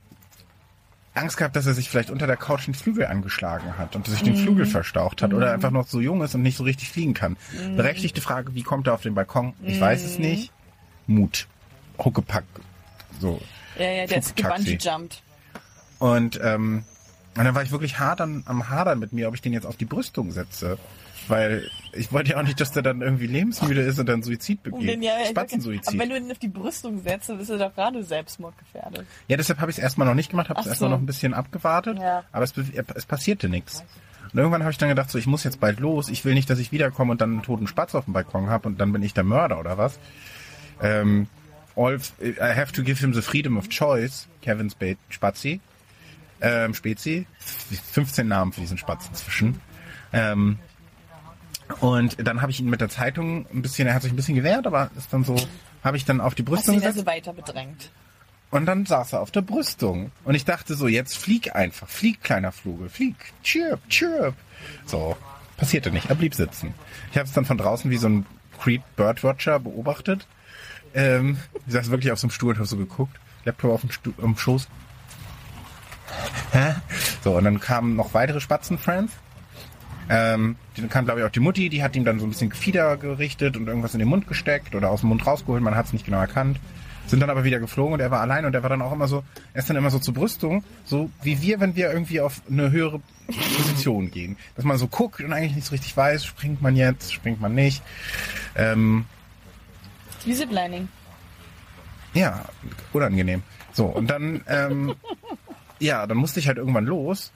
Angst gehabt, dass er sich vielleicht unter der Couch den Flügel angeschlagen hat und sich den Flügel verstaucht hat oder einfach noch so jung ist und nicht so richtig fliegen kann. Berechtigte Frage, wie kommt er auf den Balkon? Ich weiß es nicht. Mut. Huckepack. So. ja, ja, der ist gebungee-jumped. Und, ähm, und dann war ich wirklich hart am, am Hadern mit mir, ob ich den jetzt auf die Brüstung setze. Weil ich wollte ja auch nicht, dass der dann irgendwie lebensmüde ist und dann Suizid begeht. ja, Spatzensuizid. Aber wenn du ihn auf die Brüstung setzt, dann bist du doch gerade selbstmordgefährdet. Ja, deshalb habe ich es erstmal noch nicht gemacht, habe es Ach erstmal so. noch ein bisschen abgewartet, Ja. aber es, es passierte nichts. Und irgendwann habe ich dann gedacht, so ich muss jetzt bald los, ich will nicht, dass ich wiederkomme und dann einen toten Spatz auf dem Balkon habe und dann bin ich der Mörder oder was. Ähm, all, I have to give him the freedom of choice, Kevin Spade, Spazi. Ähm, Spezi. 15 Namen für diesen Spatz inzwischen. Ähm, und dann habe ich ihn mit der Zeitung ein bisschen, er hat sich ein bisschen gewehrt, aber ist dann so, habe ich dann auf die Hast Brüstung ihn gesetzt. also weiter bedrängt? Und dann saß er auf der Brüstung. Und ich dachte so, jetzt flieg einfach. Flieg, kleiner Vogel. Flieg. Chirp, chirp. So. Passierte nicht. Er blieb sitzen. Ich habe es dann von draußen wie so ein Creep Birdwatcher beobachtet. Ähm, ich saß wirklich auf so einem Stuhl und habe so geguckt. Laptop auf dem, Stu am Schoß. Hä? So, und dann kamen noch weitere Spatzenfriends. Ähm, dann kam, glaube ich, auch die Mutti, die hat ihm dann so ein bisschen Gefieder gerichtet und irgendwas in den Mund gesteckt oder aus dem Mund rausgeholt, man hat es nicht genau erkannt. Sind dann aber wieder geflogen und er war allein und er war dann auch immer so, er ist dann immer so zur Brüstung, so wie wir, wenn wir irgendwie auf eine höhere Position gehen. Dass man so guckt und eigentlich nicht so richtig weiß, springt man jetzt, springt man nicht. Ähm, Wie Ziplining. ja, unangenehm. So, und dann, ähm, ja, dann musste ich halt irgendwann los.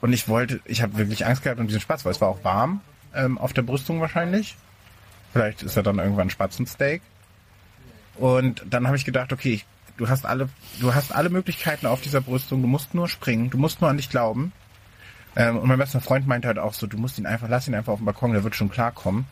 Und ich wollte, ich habe wirklich Angst gehabt um diesen Spaß, weil es war auch warm, ähm, auf der Brüstung wahrscheinlich. Vielleicht ist er dann irgendwann ein Spatzensteak. Und dann habe ich gedacht, okay, ich, du hast alle, du hast alle Möglichkeiten auf dieser Brüstung. Du musst nur springen, du musst nur an dich glauben. Ähm, und mein bester Freund meinte halt auch so, du musst ihn einfach, lass ihn einfach auf dem Balkon, der wird schon klarkommen.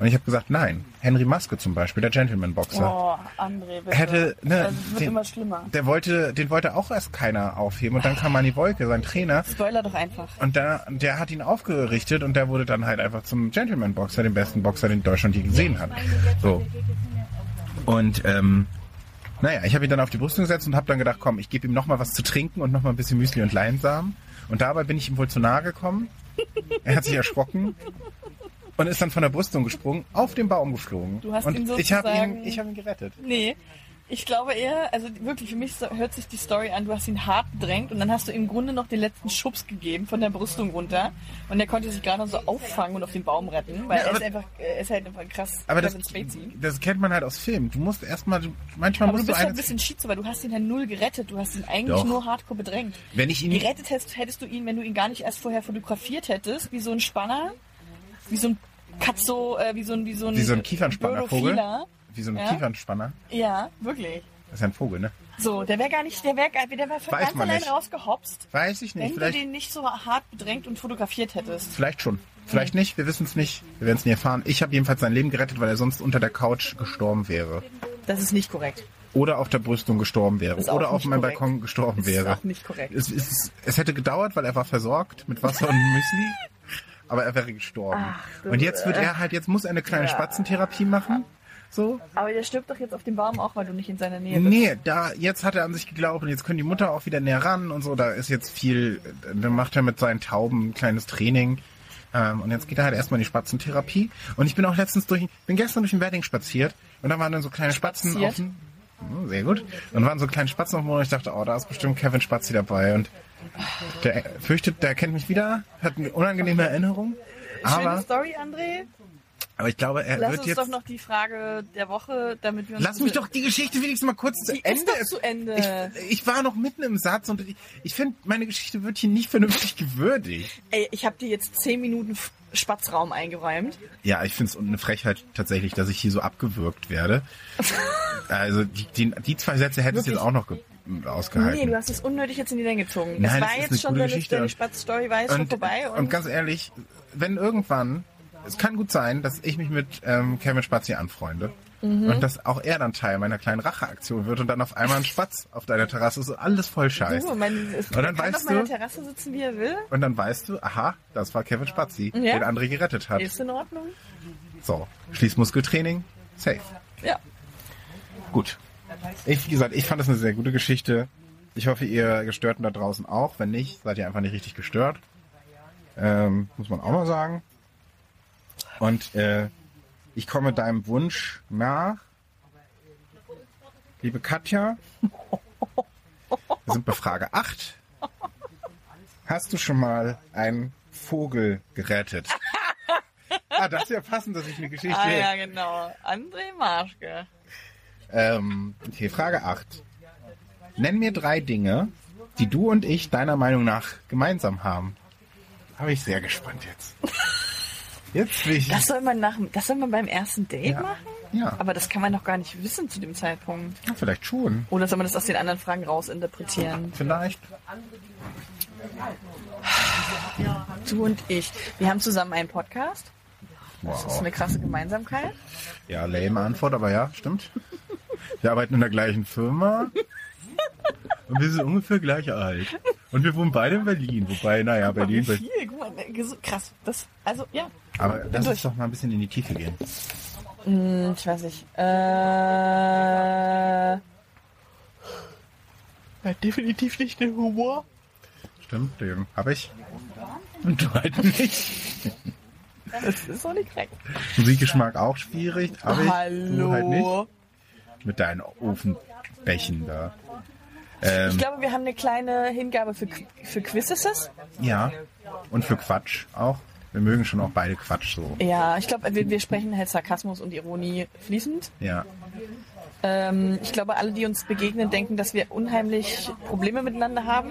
Und ich habe gesagt, nein. Henry Maske zum Beispiel, der Gentleman-Boxer. Oh, André, bitte. Hätte, ne, es wird den- immer schlimmer. Der wollte, den wollte auch erst keiner aufheben. Und dann kam Manny Wolke, sein Trainer. Spoiler doch einfach. Und der, der hat ihn aufgerichtet und der wurde dann halt einfach zum Gentleman-Boxer, dem besten Boxer, den Deutschland je gesehen hat. So. Und ähm, naja, ich habe ihn dann auf die Brüstung gesetzt und habe dann gedacht, komm, ich gebe ihm noch mal was zu trinken und noch mal ein bisschen Müsli und Leinsamen. Und dabei bin ich ihm wohl zu nahe gekommen. Er hat sich erschrocken und ist dann von der Brüstung gesprungen, auf den Baum geflogen. Du hast und ihn ich habe ihn, sozusagen- ich habe ihn gerettet. Nee. Ich glaube eher, also wirklich, für mich hört sich die Story an, du hast ihn hart bedrängt und dann hast du im Grunde noch den letzten Schubs gegeben von der Brüstung runter und er konnte sich gerade noch so auffangen und auf den Baum retten, weil Ja, er ist einfach, er ist halt einfach krass Aber das, das kennt man halt aus Filmen. Du musst erstmal, du- manchmal Aber du musst du bist halt eine, ein bisschen schizo, weil du hast ihn halt null gerettet. Du hast ihn eigentlich Doch. nur hardcore bedrängt. wenn ich ihn Gerettet hättest, hättest du ihn, wenn du ihn gar nicht erst vorher fotografiert hättest, wie so ein Spanner, wie so ein Katzo, äh, wie so ein, wie so ein, Wie so ein Kiefernspannervogel? Wie so ein Ja? Kiefernspanner. Ja, wirklich. Das ist ja ein Vogel, ne? So, der wäre gar nicht, der wäre der wär von Weiß ganz allein nicht. rausgehopst, Weiß ich nicht. wenn Vielleicht, du den nicht so hart bedrängt und fotografiert hättest. vielleicht schon. Vielleicht nicht. Wir wissen es nicht. Wir werden es nie erfahren. Ich habe jedenfalls sein Leben gerettet, weil er sonst unter der Couch gestorben wäre. Das ist nicht korrekt. Oder auf der Brüstung gestorben wäre. Oder auf meinem korrekt. Balkon gestorben Das ist wäre. auch nicht korrekt. Es, es, es hätte gedauert, weil er war versorgt mit Wasser und Müsli. Aber er wäre gestorben. du- und jetzt wird er halt, jetzt muss er eine kleine Spatzentherapie machen. So. Aber der stirbt doch jetzt auf dem Baum auch, weil du nicht in seiner Nähe bist. Nee, da, jetzt hat er an sich geglaubt und jetzt können die Mutter auch wieder näher ran und so. Da ist jetzt viel, dann macht er mit seinen Tauben ein kleines Training. Ähm, und jetzt geht er halt erstmal in die Spatzentherapie. Und ich bin auch letztens durch, bin gestern durch den Wedding spaziert und da waren dann so kleine Spatzen Spaziert? auf dem, Hm, sehr gut. Und waren so kleine Spatzen auf dem Boden und ich dachte, oh, da ist bestimmt Kevin Spazi dabei und der fürchtet, der kennt mich wieder, hat eine unangenehme Erinnerung. Schöne Aber, Story, André. aber ich glaube, er Lass wird uns jetzt, doch noch die Frage der Woche, damit wir uns... lass mich doch die Geschichte wenigstens mal kurz zu Ende ist zu Ende. Ich, ich war noch mitten im Satz und ich, ich finde, meine Geschichte wird hier nicht vernünftig gewürdigt. Ey, ich habe dir jetzt zehn Minuten Spatzraum eingeräumt. Ja, ich finde es eine Frechheit tatsächlich, dass ich hier so abgewürgt werde. Also die, die, die zwei Sätze hättest du jetzt auch noch ge ausgehalten. Nee, du hast es unnötig jetzt in die Länge gezogen. Nein, das war ist jetzt schon deine, deine Spatzstory, war jetzt schon und, vorbei. Und, und ganz ehrlich, wenn irgendwann, es kann gut sein, dass ich mich mit ähm, Kevin Spatz hier anfreunde. Mhm. Und dass auch er dann Teil meiner kleinen Racheaktion wird und dann auf einmal ein Spatz auf deiner Terrasse ist. Alles voll scheiße. du, mein, es, Und dann kann weißt auf meiner Terrasse sitzen, wie er will. Und dann weißt du, aha, das war Kevin Spatzi, Ja. den André gerettet hat. Ist in Ordnung? So, Schließmuskeltraining, safe. Ja. Gut. Ich, wie gesagt, ich fand das eine sehr gute Geschichte. Ich hoffe, ihr Gestörten da draußen auch. Wenn nicht, seid ihr einfach nicht richtig gestört. Ähm, muss man auch mal sagen. Und äh, ich komme deinem Wunsch nach. Liebe Katja, wir sind bei Frage 8. Hast du schon mal einen Vogel gerettet? ah, das ist ja passend, dass ich eine Geschichte... Ah ja, genau. André Marschke. Ähm, okay, Frage 8. Nenn mir drei Dinge, die du und ich deiner Meinung nach gemeinsam haben. Habe ich sehr gespannt jetzt. Jetzt will ich. Das soll man nach, das soll man beim ersten Date Ja. machen? ja, Aber das kann man doch gar nicht wissen zu dem Zeitpunkt. vielleicht schon. Oder soll man das aus den anderen Fragen rausinterpretieren? Vielleicht. Du und ich. Wir haben zusammen einen Podcast. Das ist Wow. eine krasse Gemeinsamkeit. Ja, lame Antwort, aber ja, stimmt. Wir arbeiten in der gleichen Firma. Und wir sind ungefähr gleich alt. Und wir wohnen beide in Berlin. Wobei, naja, Wie Berlin. viel? Guck mal, ne, so krass. Das, also, ja. Aber lass uns doch mal ein bisschen in die Tiefe gehen. Hm, Ich weiß nicht. Äh, ja, definitiv nicht den Humor. Stimmt, den habe ich. Und du halt nicht. Das ist doch nicht korrekt. Musikgeschmack auch schwierig. Hab ich. Du halt nicht. Mit deinen Ofenbächen da. Ähm, Ich glaube, wir haben eine kleine Hingabe für, für Quizzes. ja. Und für Quatsch auch. Wir mögen schon auch beide Quatsch so. Ja, ich glaube, wir, wir sprechen halt Sarkasmus und Ironie fließend. Ja. Ähm, ich glaube, alle, die uns begegnen, denken, dass wir unheimlich Probleme miteinander haben.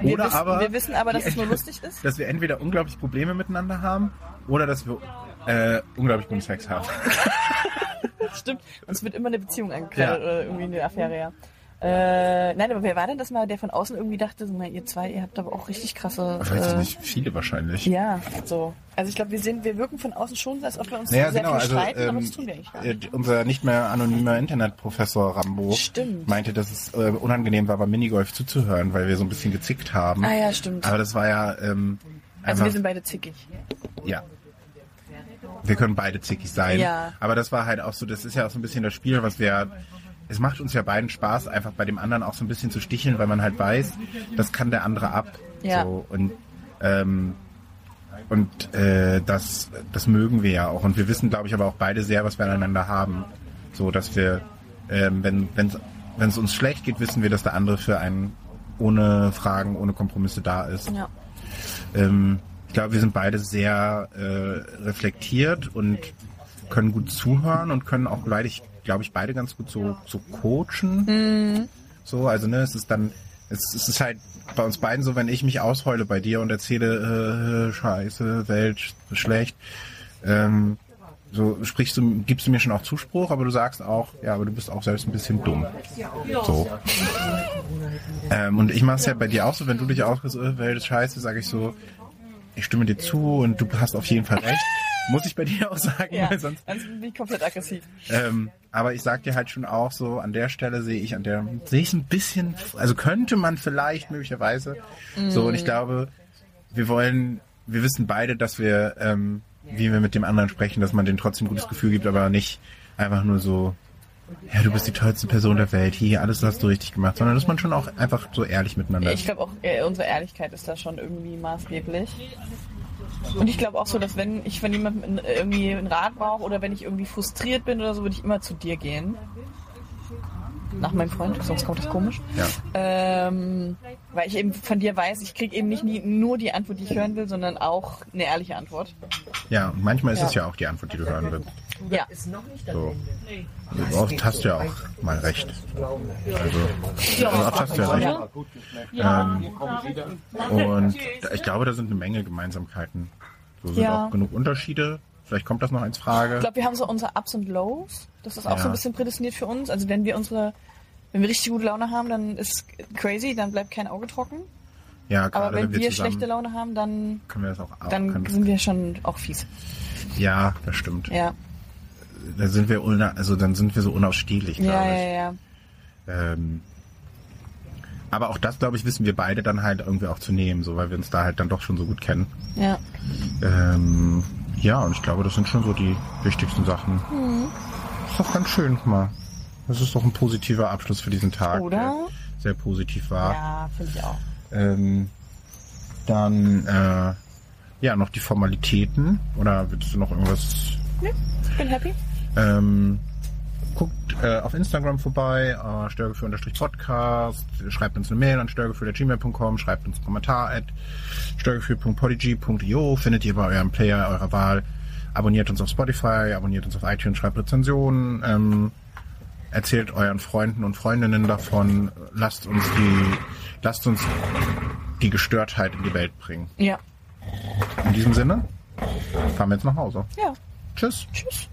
Wir, Oder wissen, aber. wir wissen aber, dass es nur lustig ist. Dass wir entweder unglaublich Probleme miteinander haben oder dass wir äh, unglaublich guten Sex haben. Stimmt. Uns wird immer eine Beziehung angekreidet oder irgendwie eine Affäre, ja. Äh, nein, aber wer war denn das mal, der von außen irgendwie dachte, so, na, ihr zwei, ihr habt aber auch richtig krasse. Ich weiß äh, nicht, viele wahrscheinlich. Ja, so. Also ich glaube, wir sind, wir wirken von außen schon, so, als ob wir uns Naja, sehr genau, viel also streiten, aber ähm, das tun wir eigentlich gar äh, nicht. unser nicht mehr anonymer Internetprofessor Rambo Stimmt. meinte, dass es äh, unangenehm war, beim Minigolf zuzuhören, weil wir so ein bisschen gezickt haben. Ah ja, stimmt. Aber das war ja ähm, Also wir sind beide zickig. ja. Wir können beide zickig sein. Ja. Aber das war halt auch so, das ist ja auch so ein bisschen das Spiel, was wir es macht uns ja beiden Spaß, einfach bei dem anderen auch so ein bisschen zu sticheln, weil man halt weiß, das kann der andere ab. Ja. So, und ähm, und äh, das, das mögen wir ja auch. Und wir wissen, glaube ich, aber auch beide sehr, was wir aneinander haben. So, dass wir, ähm, wenn wenn es uns schlecht geht, wissen wir, dass der andere für einen ohne Fragen, ohne Kompromisse da ist. Ja. Ähm, glaube, wir sind beide sehr äh, reflektiert und können gut zuhören und können auch beide, glaube ich, beide ganz gut so, so coachen. So, also ne, es ist dann, es, es ist halt bei uns beiden so, wenn ich mich ausheule bei dir und erzähle, äh, scheiße, Welt, sch- schlecht, ähm, so sprichst du, gibst du mir schon auch Zuspruch, aber du sagst auch, ja, aber du bist auch selbst ein bisschen dumm. So. Ähm, und ich mache es ja bei dir auch so, wenn du dich ausgehst, äh, Welt ist scheiße, sage ich so, ich stimme dir zu und du hast auf jeden Fall recht. Muss ich bei dir auch sagen, Ja, weil sonst. sonst bin ich komplett aggressiv. Ähm, aber ich sag dir halt schon auch so, an der Stelle sehe ich, an der sehe ich ein bisschen, also könnte man vielleicht möglicherweise. So, und ich glaube, wir wollen, wir wissen beide, dass wir, ähm, wie wir mit dem anderen sprechen, dass man denen trotzdem ein gutes Gefühl gibt, aber nicht einfach nur so, ja, du bist die tollste Person der Welt, hier, alles hast du richtig gemacht, sondern dass man schon auch einfach so ehrlich miteinander Ich glaube auch, äh, unsere Ehrlichkeit ist da schon irgendwie maßgeblich. Und ich glaube auch so, dass wenn ich von jemandem irgendwie einen Rat brauche oder wenn ich irgendwie frustriert bin oder so, würde ich immer zu dir gehen. Nach meinem Freund, sonst kommt das komisch. Ja. Ähm, weil ich eben von dir weiß, ich kriege eben nicht nie, nur die Antwort, die ich hören will, sondern auch eine ehrliche Antwort. Ja, und manchmal ist Ja. es ja auch die Antwort, die du hören willst. Ja. So. Also oft hast du ja auch mal recht. Also, also oft hast du ja recht. Ähm, und ich glaube, da sind eine Menge Gemeinsamkeiten. So sind Ja. auch genug Unterschiede. Vielleicht kommt das noch als Frage. Ich glaube, wir haben so unsere Ups und Lows. Das ist auch Ja. so ein bisschen prädestiniert für uns. Also wenn wir unsere, wenn wir richtig gute Laune haben, dann ist crazy, dann bleibt kein Auge trocken. ja, Aber gerade wenn, wenn wir zusammen, schlechte Laune haben, dann, können wir das auch, dann sind wir schon auch fies. Ja, das stimmt. Ja, Da sind wir also dann sind wir so unausstehlich, glaube ja, ich. ja, ja. Ähm, aber auch das, glaube ich, wissen wir beide dann halt irgendwie auch zu nehmen, so weil wir uns da halt dann doch schon so gut kennen. Ja, Ähm, ja, und ich glaube, das sind schon so die wichtigsten Sachen. Mhm. Ist doch ganz schön, guck mal. Das ist doch ein positiver Abschluss für diesen Tag. Oder? Der sehr positiv war. ja, finde ich auch. Ähm, dann, äh, ja, noch die Formalitäten. Oder willst du noch irgendwas? Ich bin happy. Ähm, guckt äh, auf Instagram vorbei, äh, störgefühl-podcast, schreibt uns eine Mail an störgefühl.gmail.com, schreibt uns einen Kommentar at störgefühl.podigy.io, findet ihr bei eurem Player eurer Wahl. Abonniert uns auf Spotify, abonniert uns auf iTunes, schreibt Rezensionen, ähm, erzählt euren Freunden und Freundinnen davon, lasst uns die, lasst uns die Gestörtheit in die Welt bringen. Ja. In diesem Sinne, fahren wir jetzt nach Hause. Ja. Tschüss. Tschüss.